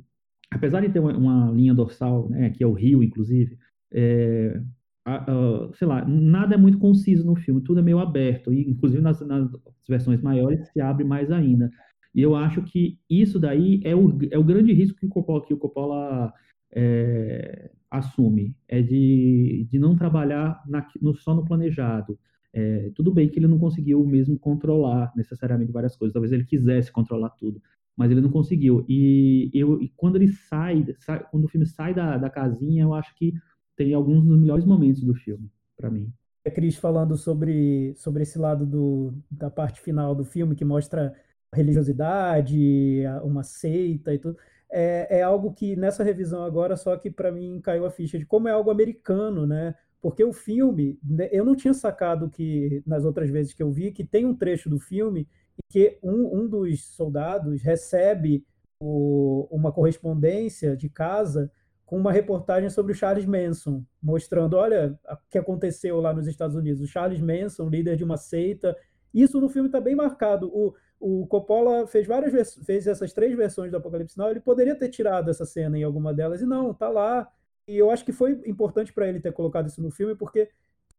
apesar de ter uma, uma linha dorsal, né, que é o rio, inclusive, é, a, a, sei lá, nada é muito conciso no filme, tudo é meio aberto, e inclusive nas, nas versões maiores se abre mais ainda. E eu acho que isso daí é o, é o grande risco que o Coppola, que o Coppola é, assume, é de, de não trabalhar na, no, só no planejado, é, tudo bem que ele não conseguiu mesmo controlar necessariamente várias coisas, talvez ele quisesse controlar tudo, mas ele não conseguiu. E, eu, e quando ele sai, sai, quando o filme sai da, da casinha, eu acho que tem alguns dos melhores momentos do filme, para mim. A Cris falando sobre, sobre esse lado do, da parte final do filme, que mostra religiosidade, uma seita e tudo. É, é algo que nessa revisão agora, só que para mim caiu a ficha de como é algo americano, né? Porque o filme, né, eu não tinha sacado que, nas outras vezes que eu vi, que tem um trecho do filme que um, um dos soldados recebe o, uma correspondência de casa com uma reportagem sobre o Charles Manson, mostrando, olha, o que aconteceu lá nos Estados Unidos. O Charles Manson, líder de uma seita. Isso no filme está bem marcado. O, o Coppola fez várias fez essas três versões do Apocalipse Now. Ele poderia ter tirado essa cena em alguma delas, e não, tá lá. E eu acho que foi importante para ele ter colocado isso no filme, porque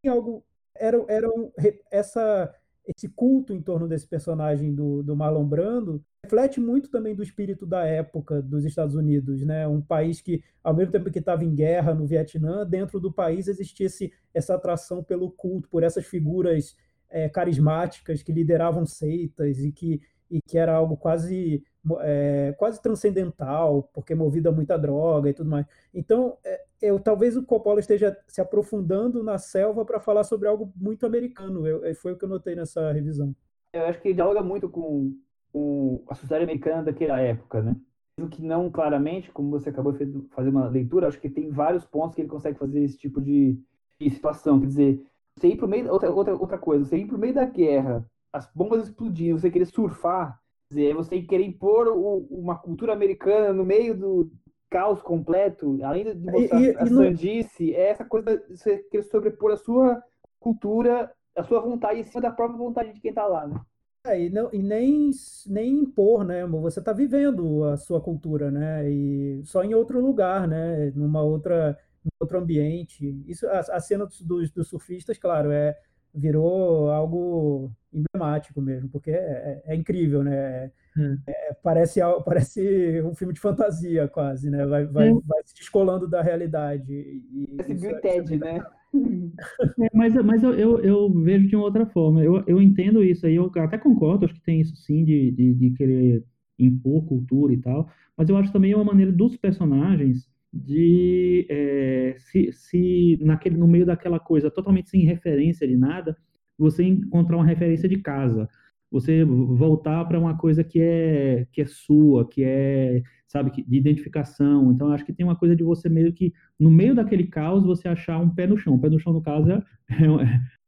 tinha algo. Era, era um, essa, esse culto em torno desse personagem do, do Marlon Brando reflete muito também do espírito da época dos Estados Unidos, né? Um país que, ao mesmo tempo que estava em guerra no Vietnã, dentro do país existia esse, essa atração pelo culto, por essas figuras é, carismáticas que lideravam seitas e que, e que era algo quase é, quase transcendental, porque é movida a muita droga e tudo mais. Então, é, eu, talvez o Coppola esteja se aprofundando na selva para falar sobre algo muito americano. Eu, é, foi o que eu notei nessa revisão. Eu acho que ele dialoga muito com, com a sociedade americana daquela época, né? Mesmo que não claramente, como você acabou de fazer uma leitura, acho que tem vários pontos que ele consegue fazer esse tipo de, de situação. Quer dizer, você ir para o meio. Outra, outra, outra coisa, você ir para o meio da guerra, as bombas explodindo, você querer surfar dizer, você querer impor o, uma cultura americana no meio do caos completo, além de mostrar e, e, a e sandice, é essa coisa de você querer sobrepor a sua cultura, a sua vontade em cima da própria vontade de quem está lá, né? É, e, não, e nem, nem impor, né? Você está vivendo a sua cultura, né? E só em outro lugar, né? Numa outra, num outro ambiente. Isso, a, a cena dos, dos, dos surfistas, claro, é virou algo emblemático mesmo, porque é, é, é incrível, né? Hum. É, parece, parece um filme de fantasia quase, né? Vai, vai, hum. vai se descolando da realidade. E Esse Bill é, Ted, né? É, mas mas eu, eu, eu, vejo de uma outra forma. Eu, eu entendo isso aí, eu até concordo, acho que tem isso sim de, de, de querer impor cultura e tal, mas eu acho também uma maneira dos personagens de é, se, se naquele, no meio daquela coisa totalmente sem referência de nada, você encontrar uma referência de casa você voltar para uma coisa que é que é sua, que é, sabe, de identificação. Então, acho que tem uma coisa de você meio que, no meio daquele caos, você achar um pé no chão. O pé no chão, no caso, é,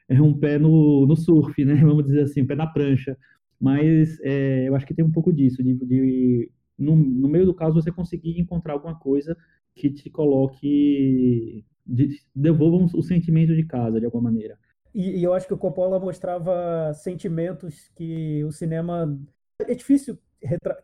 é, é um pé no, no surf, né? Vamos dizer assim, um pé na prancha. Mas é, eu acho que tem um pouco disso, de, de no, no, meio do caos, você conseguir encontrar alguma coisa que te coloque, de, devolva o sentimento de casa, de alguma maneira. E, e, eu acho que o Coppola mostrava sentimentos que o cinema. É difícil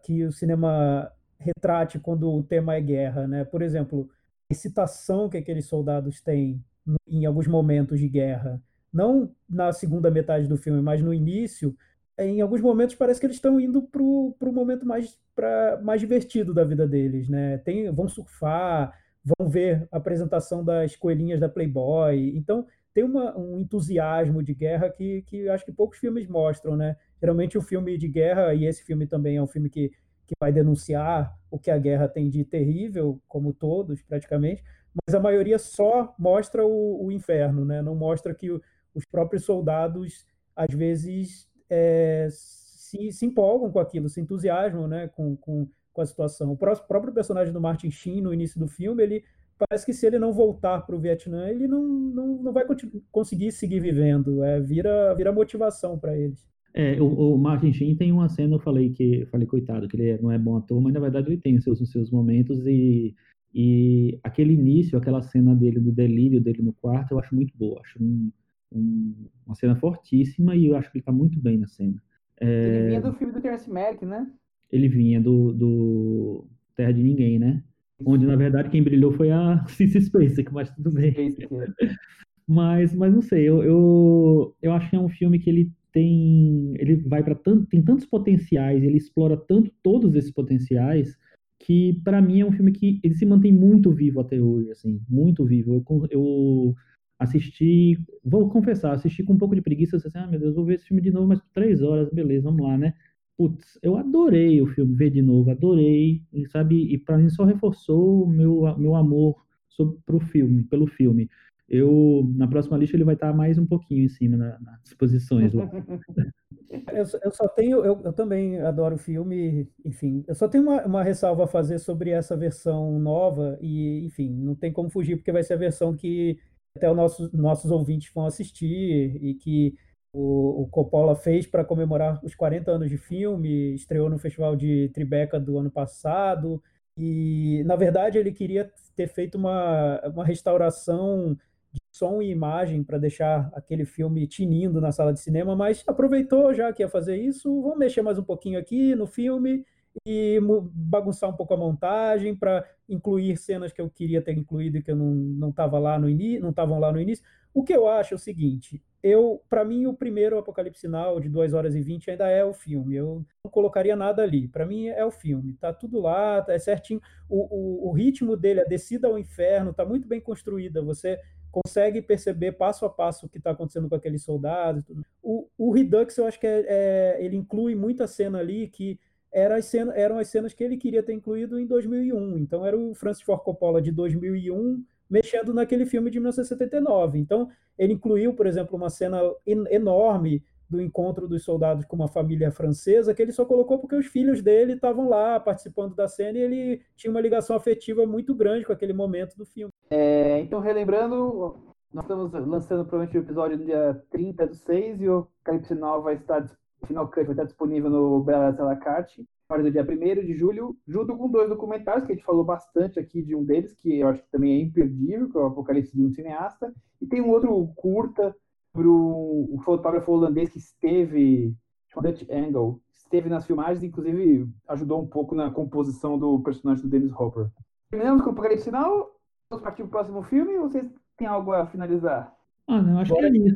que o cinema retrate quando o tema é guerra, né? Por exemplo, a excitação que aqueles soldados têm em alguns momentos de guerra, não na segunda metade do filme, mas no início, em alguns momentos parece que eles estão indo para o momento mais, pra, mais divertido da vida deles, né? Tem, vão surfar, vão ver a apresentação das coelhinhas da Playboy. Então, tem uma, um entusiasmo de guerra que, que acho que poucos filmes mostram, né? Geralmente o filme de guerra, e esse filme também é um filme que, que vai denunciar o que a guerra tem de terrível, como todos praticamente, mas a maioria só mostra o, o inferno, né? Não mostra que o, os próprios soldados, às vezes, é, se, se empolgam com aquilo, se entusiasmam né? com, com, com a situação. O próprio personagem do Martin Sheen, no início do filme, ele parece que se ele não voltar para o Vietnã, ele não, não, não vai conseguir seguir vivendo. É, vira, vira motivação para eles. É, o, o, Martin Sheen tem uma cena, eu falei que eu falei, coitado, que ele é, não é bom ator, mas na verdade ele tem os seus, os seus momentos e, e aquele início, aquela cena dele, do delírio dele no quarto, eu acho muito boa. Acho um, um, uma cena fortíssima e eu acho que ele está muito bem na cena. É, ele vinha do filme do Terence Malick, né? Ele vinha do, do Terra de Ninguém, né? Onde, na verdade, quem brilhou foi a Cissy Spacek, mas tudo bem. mas, mas não sei, eu, eu, eu acho que é um filme que ele tem, ele vai para tanto, tem tantos potenciais, ele explora tanto todos esses potenciais, que para mim é um filme que ele se mantém muito vivo até hoje, assim, muito vivo. Eu, eu assisti, vou confessar, assisti com um pouco de preguiça, assim, ah, meu Deus, vou ver esse filme de novo, mas por três horas, beleza, vamos lá, né? Putz, eu adorei o filme, ver de novo, adorei, e, sabe, e para mim só reforçou o meu, meu amor sobre, pro filme, pelo filme. Eu, na próxima lista ele vai estar mais um pouquinho em cima na, nas posições lá. eu, eu, só tenho, eu, eu, também adoro o filme, enfim, eu só tenho uma, uma ressalva a fazer sobre essa versão nova e, enfim, não tem como fugir porque vai ser a versão que até os nossos, nossos ouvintes vão assistir e que o, o Coppola fez para comemorar os 40 anos de filme, estreou no Festival de Tribeca do ano passado, e na verdade ele queria ter feito uma, uma restauração de som e imagem para deixar aquele filme tinindo na sala de cinema, mas aproveitou já que ia fazer isso, vamos mexer mais um pouquinho aqui no filme e bagunçar um pouco a montagem para incluir cenas que eu queria ter incluído e que eu não não estava lá no início, não estavam lá no início. O que eu acho é o seguinte, eu, para mim, o primeiro Apocalipse Sinal, de 2 horas e 20, ainda é o filme. Eu não colocaria nada ali. Para mim, é o filme. Tá tudo lá, tá, é certinho. O, o, o ritmo dele, a descida ao inferno, tá muito bem construída. Você consegue perceber passo a passo o que está acontecendo com aqueles soldados. O, o Redux, eu acho que é, é, ele inclui muita cena ali que era as cena, eram as cenas que ele queria ter incluído em 2001. Então, era o Francis Ford Coppola de 2001 mexendo naquele filme de 1979. Então, ele incluiu, por exemplo, uma cena enorme do encontro dos soldados com uma família francesa, que ele só colocou porque os filhos dele estavam lá participando da cena e ele tinha uma ligação afetiva muito grande com aquele momento do filme. É, então, relembrando, nós estamos lançando provavelmente o episódio no dia 30 do 6 e o Calypso Final vai estar, Final Cut vai estar disponível no Bela Sala Carte partir do dia 1 de julho, junto com dois documentários, que a gente falou bastante aqui de um deles, que eu acho que também é imperdível, que é o Apocalipse de um Cineasta, e tem um outro curta para o fotógrafo holandês que esteve, Dutch Angle, esteve nas filmagens, inclusive ajudou um pouco na composição do personagem do Dennis Hopper. Terminamos com o Apocalipse Final, vamos partir para o próximo filme, ou vocês têm algo a finalizar? Ah, não, acho Bom, que é isso.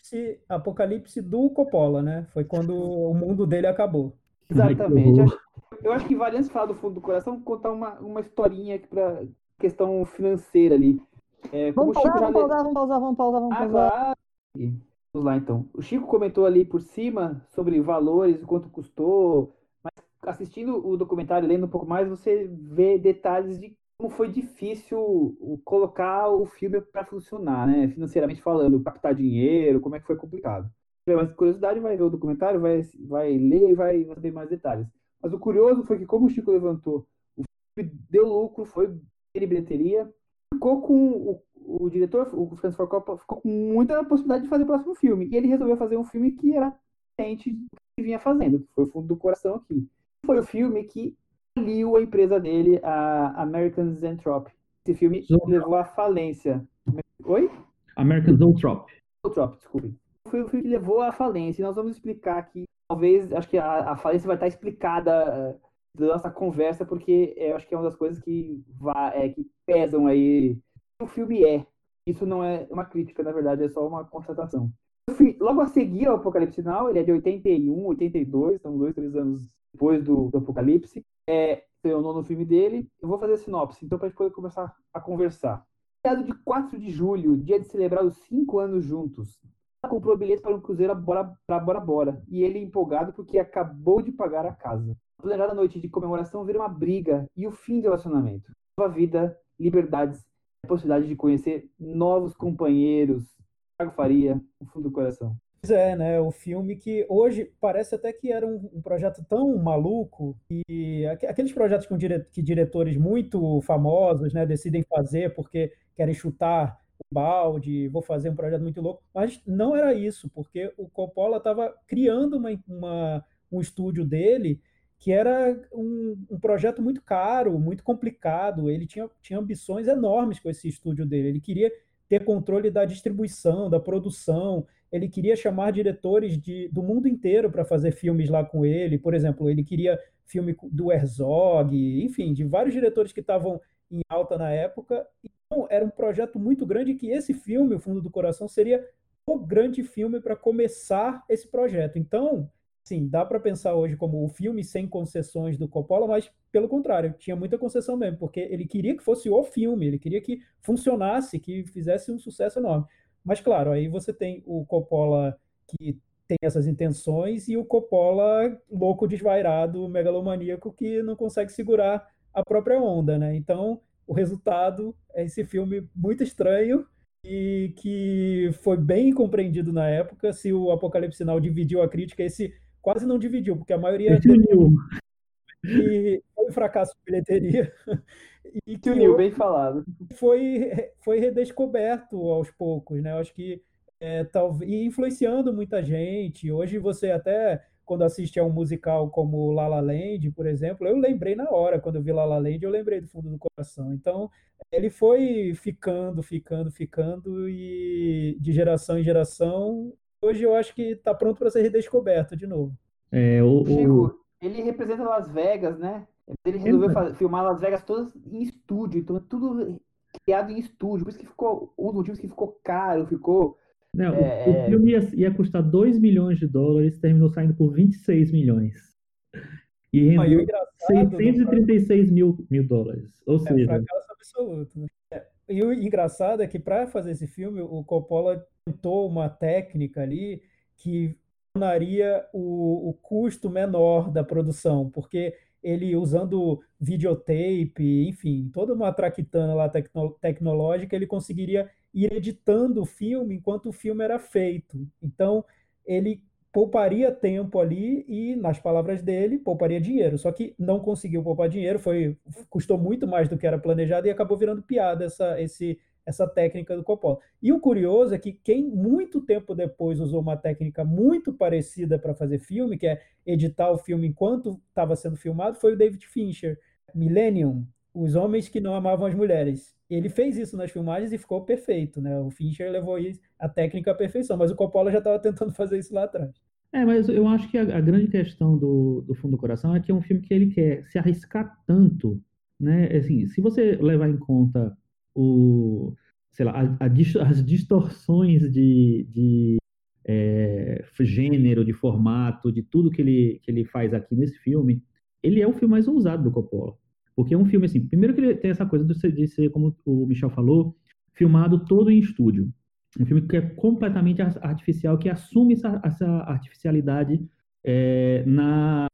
Apocalipse, apocalipse do Coppola, né? Foi quando o mundo dele acabou. Exatamente. Eu acho, que vale antes de falar do fundo do coração, contar uma, uma historinha aqui para questão financeira ali. É, vamos, pausar, vamos, pausar, vamos pausar, vamos pausar, vamos ah, pausar. Claro. Vamos lá então. O Chico comentou ali por cima sobre valores, o quanto custou, mas assistindo o documentário, lendo um pouco mais, você vê detalhes de como foi difícil colocar o filme para funcionar, né? Financeiramente falando, captar dinheiro, como é que foi complicado. Mais curiosidade, vai ver o documentário, vai, vai ler e vai saber mais detalhes. Mas o curioso foi que, como o Chico levantou, o filme deu lucro, foi em bilheteria, ficou com o, o diretor, o Francis Ford Coppola, ficou com muita possibilidade de fazer o próximo filme. E ele resolveu fazer um filme que era diferente do que vinha fazendo, que foi o fundo do coração aqui. Foi o filme que faliu a empresa dele, a American Zentrop. Esse filme levou à falência. Oi? American Zoetrop. Zoetrop, desculpe. Foi o filme que levou à falência. E nós vamos explicar aqui. Talvez, acho que a, a falência vai estar explicada uh, da nossa conversa, porque eu acho que é uma das coisas que, vai, é, que pesam aí. O filme é. Isso não é uma crítica, na verdade, é só uma constatação. Logo a seguir ao Apocalipse Now, ele é de 81, 82, então dois, três anos depois do, do Apocalipse é, foi o nono filme dele. Eu vou fazer a sinopse, então, para a gente poder começar a conversar. Feriado de 4 de julho, dia de celebrar os cinco anos juntos. Ela comprou bilhete para um cruzeiro para Bora Bora e ele empolgado porque acabou de pagar a casa. A planejada noite de comemoração vira uma briga e o fim do relacionamento. Nova vida, liberdades, a possibilidade de conhecer novos companheiros. Thiago Faria, o fundo do coração. Pois é, né? O filme que hoje parece até que era um, um projeto tão maluco e aqueles projetos com dire, que diretores muito famosos, né, decidem fazer porque querem chutar o balde, vou fazer um projeto muito louco, mas não era isso, porque o Coppola estava criando uma, uma, um estúdio dele que era um, um, projeto muito caro, muito complicado. Ele tinha, tinha ambições enormes com esse estúdio dele. Ele queria ter controle da distribuição, da produção ele queria chamar diretores de, do mundo inteiro para fazer filmes lá com ele. Por exemplo, ele queria filme do Herzog, enfim, de vários diretores que estavam em alta na época. Então, era um projeto muito grande que esse filme, O Fundo do Coração, seria o grande filme para começar esse projeto. Então, sim, dá para pensar hoje como o filme sem concessões do Coppola, mas pelo contrário, tinha muita concessão mesmo, porque ele queria que fosse o filme, ele queria que funcionasse, que fizesse um sucesso enorme. Mas, claro, aí você tem o Coppola que tem essas intenções e o Coppola louco, desvairado, megalomaníaco, que não consegue segurar a própria onda, né? Então, o resultado é esse filme muito estranho e que foi bem compreendido na época. Se o Apocalipse Sinal dividiu a crítica, esse quase não dividiu, porque a maioria... Dividiu. E foi um fracasso de bilheteria. E que uniu, bem falado. Foi, foi redescoberto aos poucos, né? Eu acho que é, talvez e influenciando muita gente. Hoje você até quando assiste a um musical como La La Land, por exemplo, eu lembrei na hora quando eu vi La La Land, eu lembrei do fundo do coração. Então, ele foi ficando, ficando, ficando e de geração em geração, hoje eu acho que está pronto para ser redescoberto de novo. É, o, o... Chico, ele representa Las Vegas, né? Ele resolveu fazer, filmar Las Vegas todas em estúdio, então é tudo criado em estúdio. Por isso que ficou um dos motivos que ficou caro, ficou. Não, é... o, filme ia, ia, custar 2 milhões de dólares, terminou saindo por 26 milhões. E rendeu 636 né? mil, mil dólares. Ou é, seja. fracasso absoluto. Né? É, e o engraçado é que para fazer esse filme, o Coppola tentou uma técnica ali que tornaria o, o custo menor da produção, porque ele usando videotape, enfim, toda uma traquitana lá tecno tecnológica, ele conseguiria ir editando o filme enquanto o filme era feito. Então, ele pouparia tempo ali e, nas palavras dele, pouparia dinheiro. Só que não conseguiu poupar dinheiro, foi custou muito mais do que era planejado e acabou virando piada essa, esse essa técnica do Coppola. E o curioso é que quem muito tempo depois usou uma técnica muito parecida para fazer filme, que é editar o filme enquanto estava sendo filmado, foi o David Fincher. Millennium, Os Homens que Não Amavam as Mulheres. Ele fez isso nas filmagens e ficou perfeito, né? O Fincher levou a técnica à perfeição, mas o Coppola já estava tentando fazer isso lá atrás. É, mas eu acho que a, a grande questão do, do Fundo do Coração é que é um filme que ele quer se arriscar tanto, né? Assim, se você levar em conta o, sei lá, a, a, as distorções de, de é, gênero, de formato, de tudo que ele, que ele faz aqui nesse filme, ele é o filme mais ousado do Coppola. Porque é um filme assim, primeiro que ele tem essa coisa de ser, como o Michel falou, filmado todo em estúdio. Um filme que é completamente artificial, que assume essa, essa artificialidade é, na,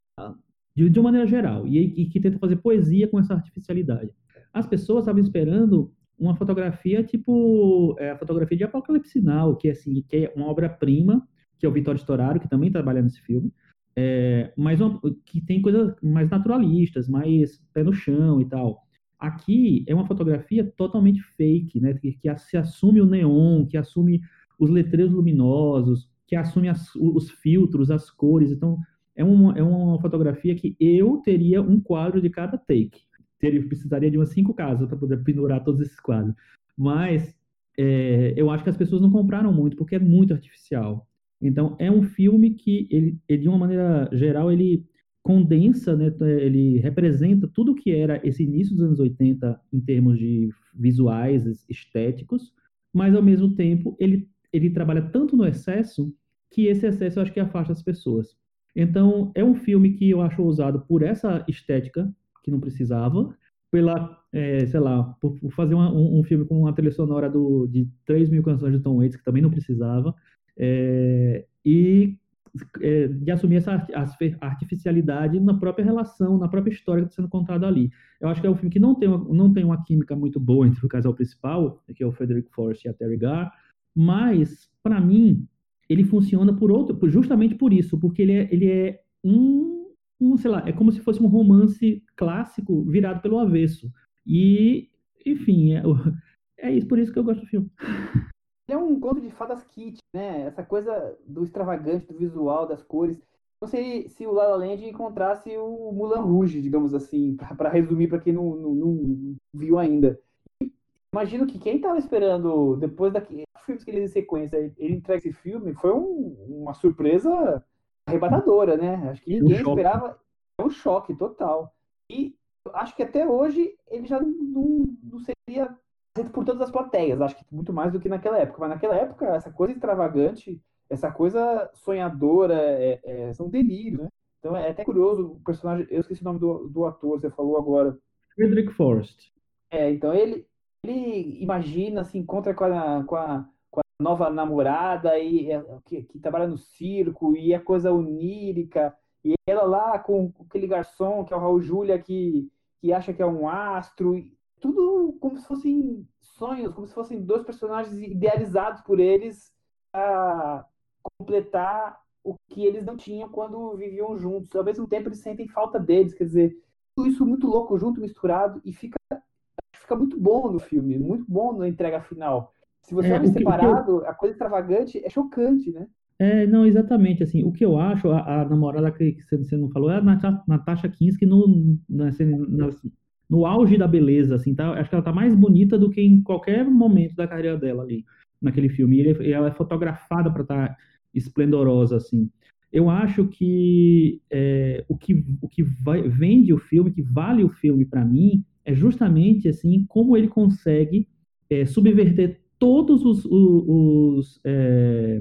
de, de, uma maneira geral, e, e, que tenta fazer poesia com essa artificialidade. As pessoas estavam esperando uma fotografia tipo é, a fotografia de Apocalipse Now, que é, assim, que é uma obra-prima, que é o Vitório Storaro, que também trabalha nesse filme, é, mas uma, que tem coisas mais naturalistas, mais pé no chão e tal. Aqui é uma fotografia totalmente fake, né? Que, que se assume o neon, que assume os letreiros luminosos, que assume as, os filtros, as cores. Então, é uma, é uma fotografia que eu teria um quadro de cada take. Teria, precisaria de umas cinco casas para poder pendurar todos esses quadros. Mas é, eu acho que as pessoas não compraram muito, porque é muito artificial. Então, é um filme que, ele, ele de uma maneira geral, ele condensa, né, ele representa tudo que era esse início dos anos 80 em termos de visuais, estéticos, mas ao mesmo tempo ele, ele trabalha tanto no excesso que esse excesso eu acho que afasta as pessoas. Então, é um filme que eu acho ousado por essa estética que não precisava, pela, é, sei lá, por, fazer uma, um, um, filme com uma trilha sonora do, de 3 mil canções de Tom Waits, que também não precisava, é, e é, de assumir essa artificialidade na própria relação, na própria história que está sendo contada ali. Eu acho que é um filme que não tem uma, não tem uma química muito boa entre o casal principal, que é o Frederick Forrest e a Terry Garr, mas, para mim, ele funciona por outro, justamente por isso, porque ele é, ele é um, um, sei lá, é como se fosse um romance clássico virado pelo avesso. E, enfim, é, é isso, por isso que eu gosto do filme. é um conto de fadas kit, né? Essa coisa do extravagante, do visual, das cores. Não sei se o La La Land encontrasse o Mulan Rouge, digamos assim, para resumir para quem não, não, não, viu ainda. Imagino que quem estava esperando, depois daqueles filmes que ele em sequência, ele entrega esse filme, foi um, uma surpresa arrebatadora, né? Acho que ninguém um esperava. É um choque total. E acho que até hoje ele já não, não seria por todas as plateias, acho que muito mais do que naquela época. Mas naquela época, essa coisa extravagante, essa coisa sonhadora, é, é, são delírios, né? Então é até curioso, o personagem, eu esqueci o nome do, do ator, você falou agora. Frederick Forrest. É, então ele, ele imagina, se encontra com a, com a, com a nova namorada e é, que, que, trabalha no circo e é coisa onírica, e ela lá com, aquele garçom que é o Raul Júlia que, que acha que é um astro, tudo como se fossem sonhos, como se fossem dois personagens idealizados por eles a completar o que eles não tinham quando viviam juntos. Ao mesmo tempo, eles sentem falta deles, quer dizer, tudo isso muito louco junto, misturado, e fica, fica muito bom no filme, muito bom na entrega final. Se você é, olha separado, eu... a coisa extravagante é chocante, né? É, não, exatamente, assim, o que eu acho, a, a namorada que você não falou é a Natasha Kinski no, na, na, no auge da beleza, assim, tá? Acho que ela tá mais bonita do que em qualquer momento da carreira dela ali, naquele filme. E, ela é fotografada para estar tá esplendorosa, assim. Eu acho que é, o que, o que vai, vende o filme, que vale o filme para mim, é justamente assim como ele consegue é, subverter todos os, os, é,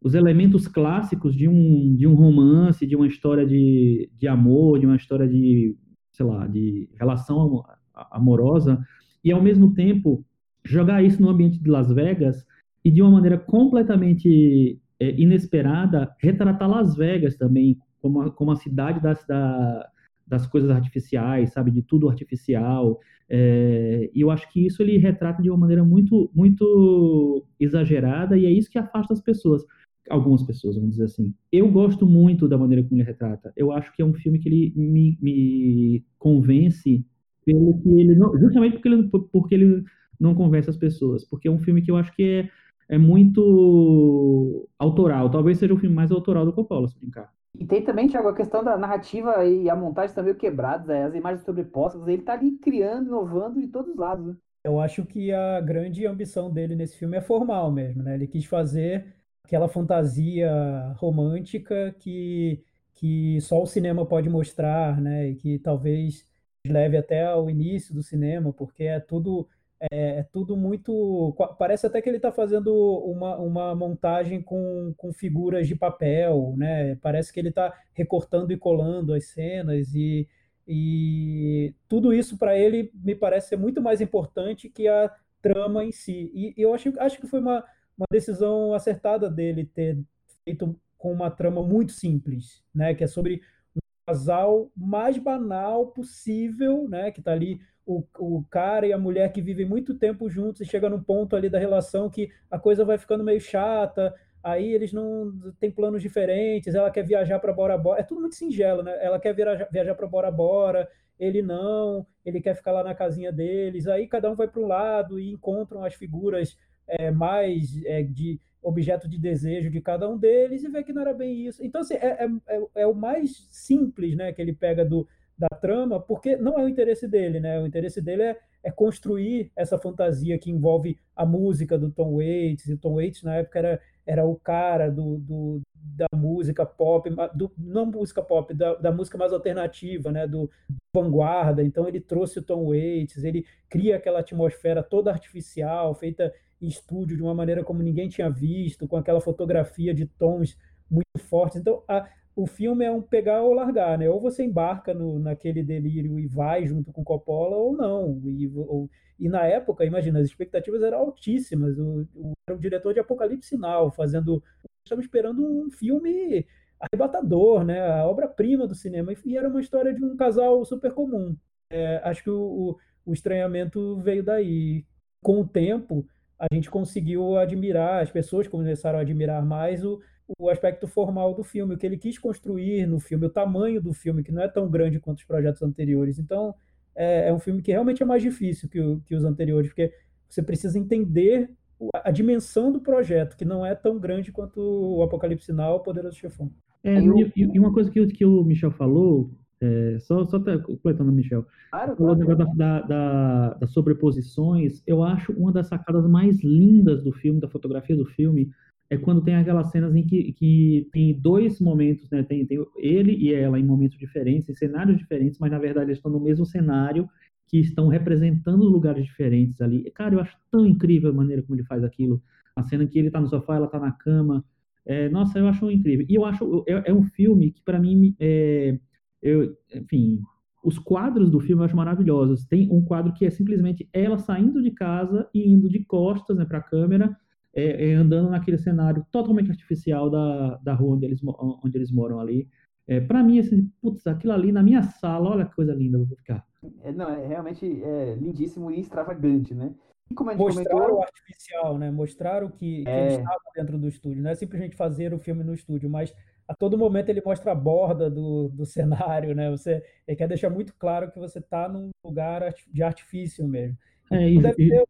os, elementos clássicos de um, de um romance, de uma história de, de amor, de uma história de sei lá, de relação amorosa, e ao mesmo tempo jogar isso no ambiente de Las Vegas e de uma maneira completamente é, inesperada retratar Las Vegas também como a, como a cidade das, da, das coisas artificiais, sabe, de tudo artificial. É, e eu acho que isso ele retrata de uma maneira muito muito exagerada e é isso que afasta as pessoas algumas pessoas, vamos dizer assim. Eu gosto muito da maneira como ele retrata. Eu acho que é um filme que ele me, me convence pelo que ele não, justamente porque ele, porque ele não convence as pessoas, porque é um filme que eu acho que é, é muito autoral. Talvez seja o filme mais autoral do Coppola, se brincar. E tem também, Thiago, a questão da narrativa e a montagem meio quebradas, né? as imagens sobrepostas. Ele está ali criando, inovando de todos os lados. Né? Eu acho que a grande ambição dele nesse filme é formal mesmo, né? Ele quis fazer aquela fantasia romântica que, que só o cinema pode mostrar, né? E que talvez leve até ao início do cinema, porque é tudo é, é tudo muito. Parece até que ele está fazendo uma, uma montagem com, com figuras de papel, né? Parece que ele está recortando e colando as cenas e, e tudo isso para ele me parece ser muito mais importante que a trama em si. E, e eu acho, acho que foi uma, uma decisão acertada dele ter feito com uma trama muito simples, né? Que é sobre um casal mais banal possível, né? Que está ali o, o cara e a mulher que vivem muito tempo juntos e chega num ponto ali da relação que a coisa vai ficando meio chata, aí eles não têm planos diferentes, ela quer viajar para Bora Bora, é tudo muito singelo, né? Ela quer viajar, viajar para Bora Bora, ele não, ele quer ficar lá na casinha deles, aí cada um vai para um lado e encontram as figuras é, mais é, de objeto de desejo de cada um deles e vê que não era bem isso. Então, assim, é, é, é, é o mais simples né, que ele pega do, da trama, porque não é o interesse dele, né? O interesse dele é, é construir essa fantasia que envolve a música do Tom Waits, e Tom Waits na época era, era o cara do, do da música pop, do, não música pop, da, da música mais alternativa, né? Do, do vanguarda. Então ele trouxe o Tom Waits, ele cria aquela atmosfera toda artificial, feita em estúdio de uma maneira como ninguém tinha visto, com aquela fotografia de tons muito fortes. Então, a, o filme é um pegar ou largar, né? Ou você embarca no, naquele delírio e vai junto com Coppola, ou não. E, ou, e na época, imagina, as expectativas eram altíssimas. O, o, era o diretor de Apocalipse Sinal, fazendo. Estamos esperando um filme arrebatador, né? A obra-prima do cinema. E era uma história de um casal super comum. É, acho que o, o, o estranhamento veio daí. Com o tempo, a gente conseguiu admirar, as pessoas começaram a admirar mais o o aspecto formal do filme, o que ele quis construir no filme, o tamanho do filme, que não é tão grande quanto os projetos anteriores. Então, é, é um filme que realmente é mais difícil que, o, que os anteriores, porque você precisa entender a dimensão do projeto, que não é tão grande quanto o Apocalipse Now ou o Poderoso Chefão. É, e, e, uma coisa que, o, que o Michel falou, é, só, só tá completando, Michel, claro, claro. o negócio da, da, das sobreposições, eu acho uma das sacadas mais lindas do filme, da fotografia do filme, é quando tem aquelas cenas em que, que tem dois momentos, né? Tem, tem ele e ela em momentos diferentes, em cenários diferentes, mas na verdade eles estão no mesmo cenário, que estão representando lugares diferentes ali. Cara, eu acho tão incrível a maneira como ele faz aquilo. A cena que ele está no sofá, ela está na cama. É, nossa, eu acho incrível. E eu acho é, é um filme que para mim, é, eu, enfim, os quadros do filme eu acho maravilhosos. Tem um quadro que é simplesmente ela saindo de casa e indo de costas né, para a câmera é, é, andando naquele cenário totalmente artificial da, da rua onde eles, onde eles moram ali. É, para mim, assim, putz, aquilo ali na minha sala, olha que coisa linda, vou ficar. É, não, é realmente é, lindíssimo e extravagante, né? E como Mostrar comentou... o artificial, né? Mostrar o que, que é... estava dentro do estúdio. Não é simplesmente fazer o filme no estúdio, mas a todo momento ele mostra a borda do, do cenário, né? Você ele quer deixar muito claro que você está num lugar de artifício mesmo. É, e, deve ter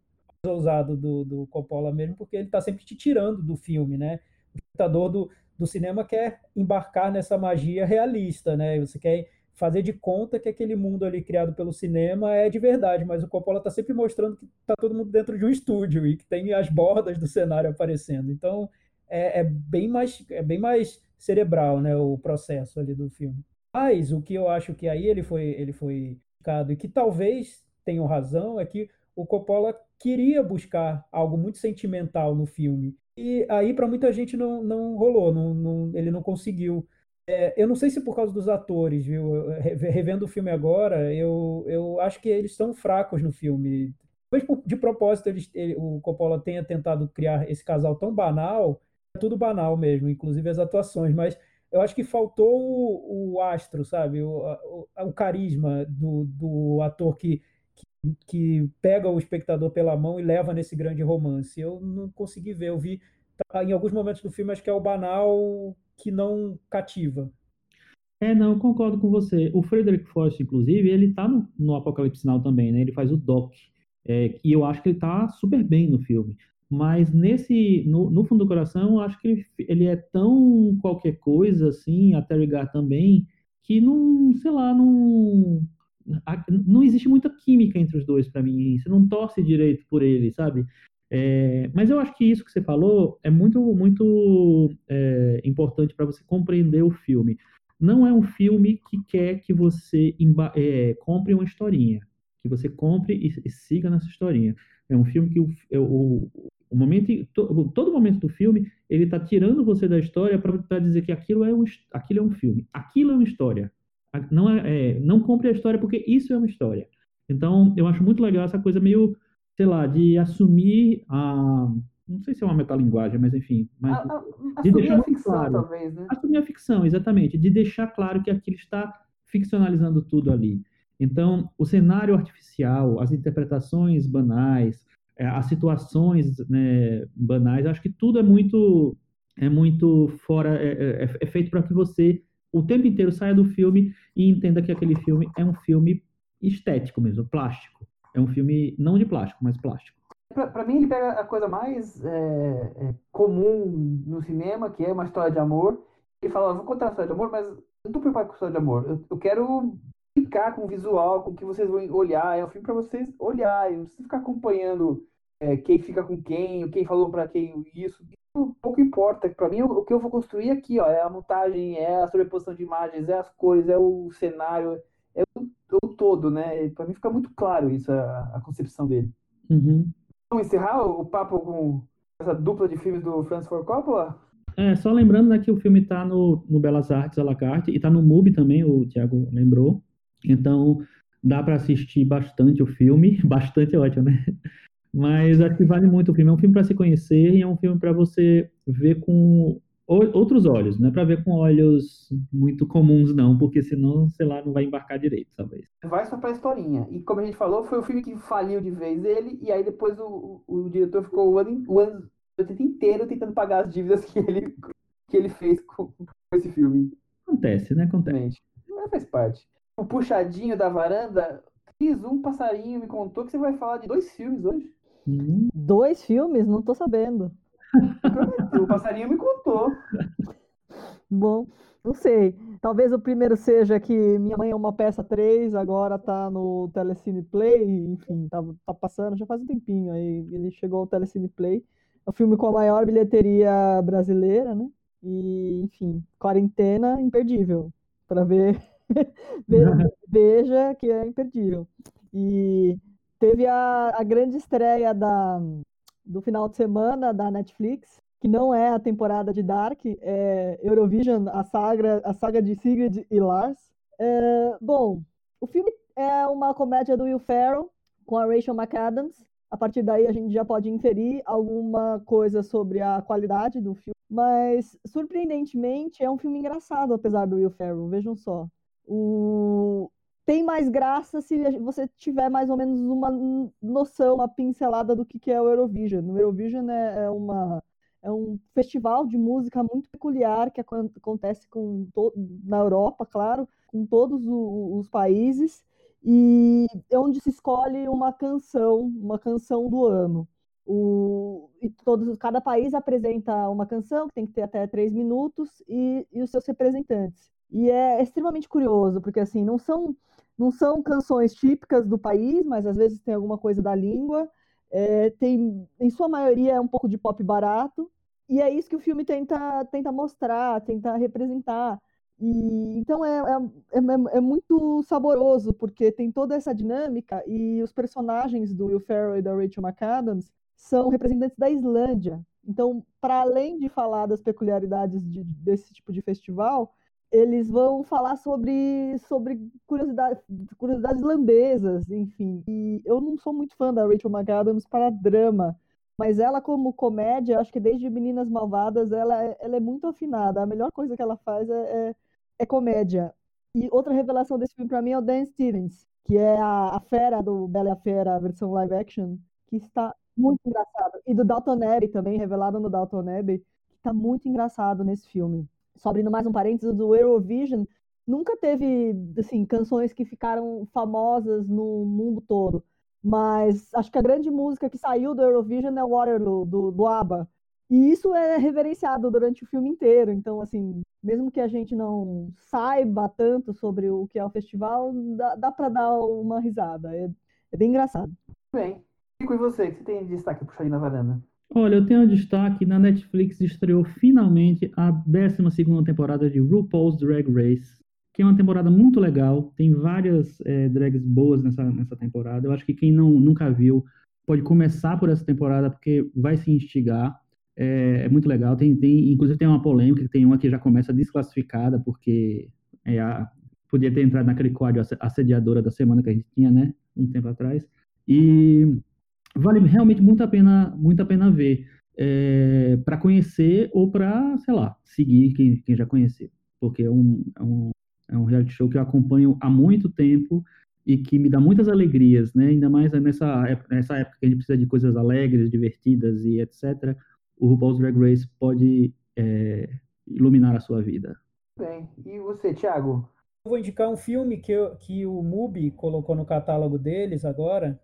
ousado do, do Coppola mesmo, porque ele está sempre te tirando do filme, né? O espectador do, do cinema quer embarcar nessa magia realista, né? Você quer fazer de conta que aquele mundo ali criado pelo cinema é de verdade, mas o Coppola está sempre mostrando que está todo mundo dentro de um estúdio e que tem as bordas do cenário aparecendo. Então é, é, bem mais é bem mais cerebral, né, o processo ali do filme. Mas o que eu acho que aí ele foi ele foi e que talvez tenham razão é que o Coppola queria buscar algo muito sentimental no filme. E aí, para muita gente, não, não rolou, não, não, ele não conseguiu. É, eu não sei se por causa dos atores, viu? Revendo o filme agora, eu, eu acho que eles estão fracos no filme. Talvez de propósito eles, ele, o Coppola tenha tentado criar esse casal tão banal, é tudo banal mesmo, inclusive as atuações, mas eu acho que faltou o, o astro, sabe? O, o, o carisma do, do ator que que pega o espectador pela mão e leva nesse grande romance. Eu não consegui ver, eu vi tá, em alguns momentos do filme acho que é o banal que não cativa. É, não, concordo com você. O Frederick Forrest, inclusive, ele tá no, no Apocalipse Now também, né? Ele faz o Doc, é, e eu acho que ele tá super bem no filme. Mas nesse, no, no fundo do coração, eu acho que ele, ele é tão qualquer coisa, assim, a Terry Gar também, que não, sei lá, não, não existe muita química entre os dois para mim. Você não torce direito por ele, sabe? É, mas eu acho que isso que você falou é muito, muito é, importante para você compreender o filme. Não é um filme que quer que você é, compre uma historinha, que você compre e, e siga nessa historinha. É um filme que o, é o, o momento, todo, todo momento do filme, ele está tirando você da história para dizer que aquilo é, um, aquilo é um filme, aquilo é uma história. Não, é, é, não compre a história porque isso é uma história. Então, eu acho muito legal essa coisa meio, sei lá, de assumir a. Não sei se é uma metalinguagem, mas enfim. Mas a, a, de deixar a ficção, claro, talvez, né? Assumir a ficção, exatamente. De deixar claro que aquilo está ficcionalizando tudo ali. Então, o cenário artificial, as interpretações banais, é, as situações né, banais, acho que tudo é muito é muito fora, é, é, é feito para que você o tempo inteiro saia do filme e entenda que aquele filme é um filme estético mesmo, plástico. É um filme não de plástico, mas plástico. Para mim, ele pega a coisa mais é, é, comum no cinema, que é uma história de amor, e fala: vou contar uma história de amor, mas eu não estou preocupado com história de amor. Eu, eu quero ficar com o visual, com o que vocês vão olhar. É um filme para vocês olharem, não precisa ficar acompanhando é, quem fica com quem, quem falou para quem isso. Pouco importa. Para mim, o, que eu vou construir aqui ó, é a montagem, é a sobreposição de imagens, é as cores, é o cenário, é o, o todo, né? Para mim fica muito claro isso, a, a concepção dele. Uhum. Vamos encerrar o papo com essa dupla de filmes do Francis Ford Coppola? É, só lembrando né, que o filme está no, no Belas Artes à la carte e está no MUBI também, o Thiago lembrou. Então, dá para assistir bastante o filme, bastante é ótimo, né? Mas acho que vale muito o filme. É um filme para se conhecer e é um filme para você ver com outros olhos, não é para ver com olhos muito comuns, não, porque senão, sei lá, não vai embarcar direito, talvez. Vai só pra historinha. E como a gente falou, foi o filme que faliu de vez ele, e aí depois o, o, diretor ficou o ano, o ano inteiro tentando pagar as dívidas que ele, que ele fez com, com esse filme. Acontece, né? Acontece. Mas faz parte o puxadinho da varanda, Cris, um passarinho me contou que você vai falar de dois filmes hoje. Hum. Dois filmes? Não tô sabendo. o passarinho me contou. Bom, não sei. Talvez o primeiro seja que Minha Mãe é uma Peça 3, agora tá no Telecine Play, enfim, tá, tá passando já faz um tempinho aí. Ele chegou ao Telecine Play. É o filme com a maior bilheteria brasileira, né? E, enfim, quarentena imperdível. para ver veja que é imperdível. E teve a, a grande estreia da, do final de semana da Netflix, que não é a temporada de Dark, é Eurovision, a saga, a saga de Sigrid e Lars. É, bom, o filme é uma comédia do Will Ferrell com a Rachel McAdams. A partir daí a gente já pode inferir alguma coisa sobre a qualidade do filme. Mas, surpreendentemente, é um filme engraçado, apesar do Will Ferrell. Vejam só. O... Tem mais graça se você tiver mais ou menos uma noção, uma pincelada do que é o Eurovision. O Eurovision é, é uma, é um festival de música muito peculiar que acontece com na Europa, claro, com todos os países, e é onde se escolhe uma canção, uma canção do ano. O, e todos, cada país apresenta uma canção que tem que ter até três minutos e, e os seus representantes. E é extremamente curioso, porque assim, não são, não são canções típicas do país, mas às vezes tem alguma coisa da língua. É, tem, em sua maioria, é um pouco de pop barato. E é isso que o filme tenta, tenta mostrar, tenta representar. E, então é, é, é, é, muito saboroso, porque tem toda essa dinâmica e os personagens do Will Ferrell e da Rachel McAdams são representantes da Islândia. Então, para além de falar das peculiaridades de, desse tipo de festival, eles vão falar sobre, sobre curiosidade, curiosidades irlandesas, enfim. E eu não sou muito fã da Rachel McAdams para drama, mas ela como comédia, acho que desde Meninas Malvadas, ela, é, ela é muito afinada. A melhor coisa que ela faz é, é, é comédia. E outra revelação desse filme para mim é o Dan Stevens, que é a, a fera do Bela e a Fera, a versão live action, que está muito engraçado. E do Dalton Abbey também, revelado no Dalton Abbey, que está muito engraçado nesse filme só abrindo mais um parênteses, do Eurovision nunca teve assim canções que ficaram famosas no mundo todo. Mas acho que a grande música que saiu do Eurovision é Waterloo, do, do ABBA. E isso é reverenciado durante o filme inteiro. Então, assim, mesmo que a gente não saiba tanto sobre o que é o festival, dá, dá para dar uma risada. É, é bem engraçado. Bem, fico em você, que você tem destaque para puxar na varanda. Olha, eu tenho um destaque, na Netflix estreou finalmente a 12ª temporada de RuPaul's Drag Race, que é uma temporada muito legal. Tem várias é, drags boas nessa, nessa temporada. Eu acho que quem não, nunca viu pode começar por essa temporada, porque vai se instigar. É, é muito legal. Tem, tem, inclusive tem uma polêmica, tem uma que já começa desclassificada, porque é a, podia ter entrado naquele código assediadora da semana que a gente tinha, né? Um tempo atrás. E vale realmente muito a pena, muito a pena ver. É, para conhecer ou para, sei lá, seguir quem, quem já conheceu. Porque é um, é, um, é um reality show que eu acompanho há muito tempo e que me dá muitas alegrias, né? Ainda mais nessa época, nessa época que a gente precisa de coisas alegres, divertidas e etc. O RuPaul's Drag Race pode é, iluminar a sua vida. Bem, e você, Thiago? Eu vou indicar um filme que, eu, que o MUBI colocou no catálogo deles agora,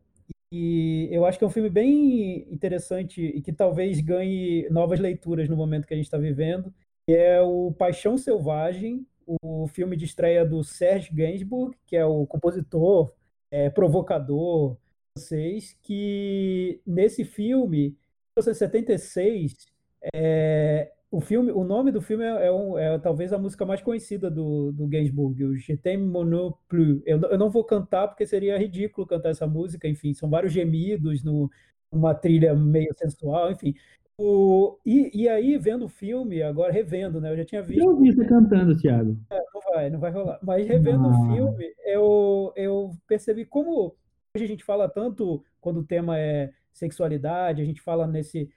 e eu acho que é um filme bem interessante e que talvez ganhe novas leituras no momento que a gente está vivendo. É o Paixão Selvagem, o filme de estreia do Serge Gainsbourg, que é o compositor, é, provocador francês, que nesse filme, em 1976, é, o filme, o nome do filme é, é, um, é, talvez a música mais conhecida do, do Gainsbourg, o Je t'aime mon plus. Eu, eu não vou cantar porque seria ridículo cantar essa música, enfim, são vários gemidos no, uma trilha meio sensual, enfim. O, e, e aí, vendo o filme, agora revendo, né? Eu já tinha visto. Eu ouvi você cantando, Thiago. É, não vai, não vai rolar. Mas revendo ah. o filme, eu, eu percebi como hoje a gente fala tanto quando o tema é sexualidade, a gente fala nesse,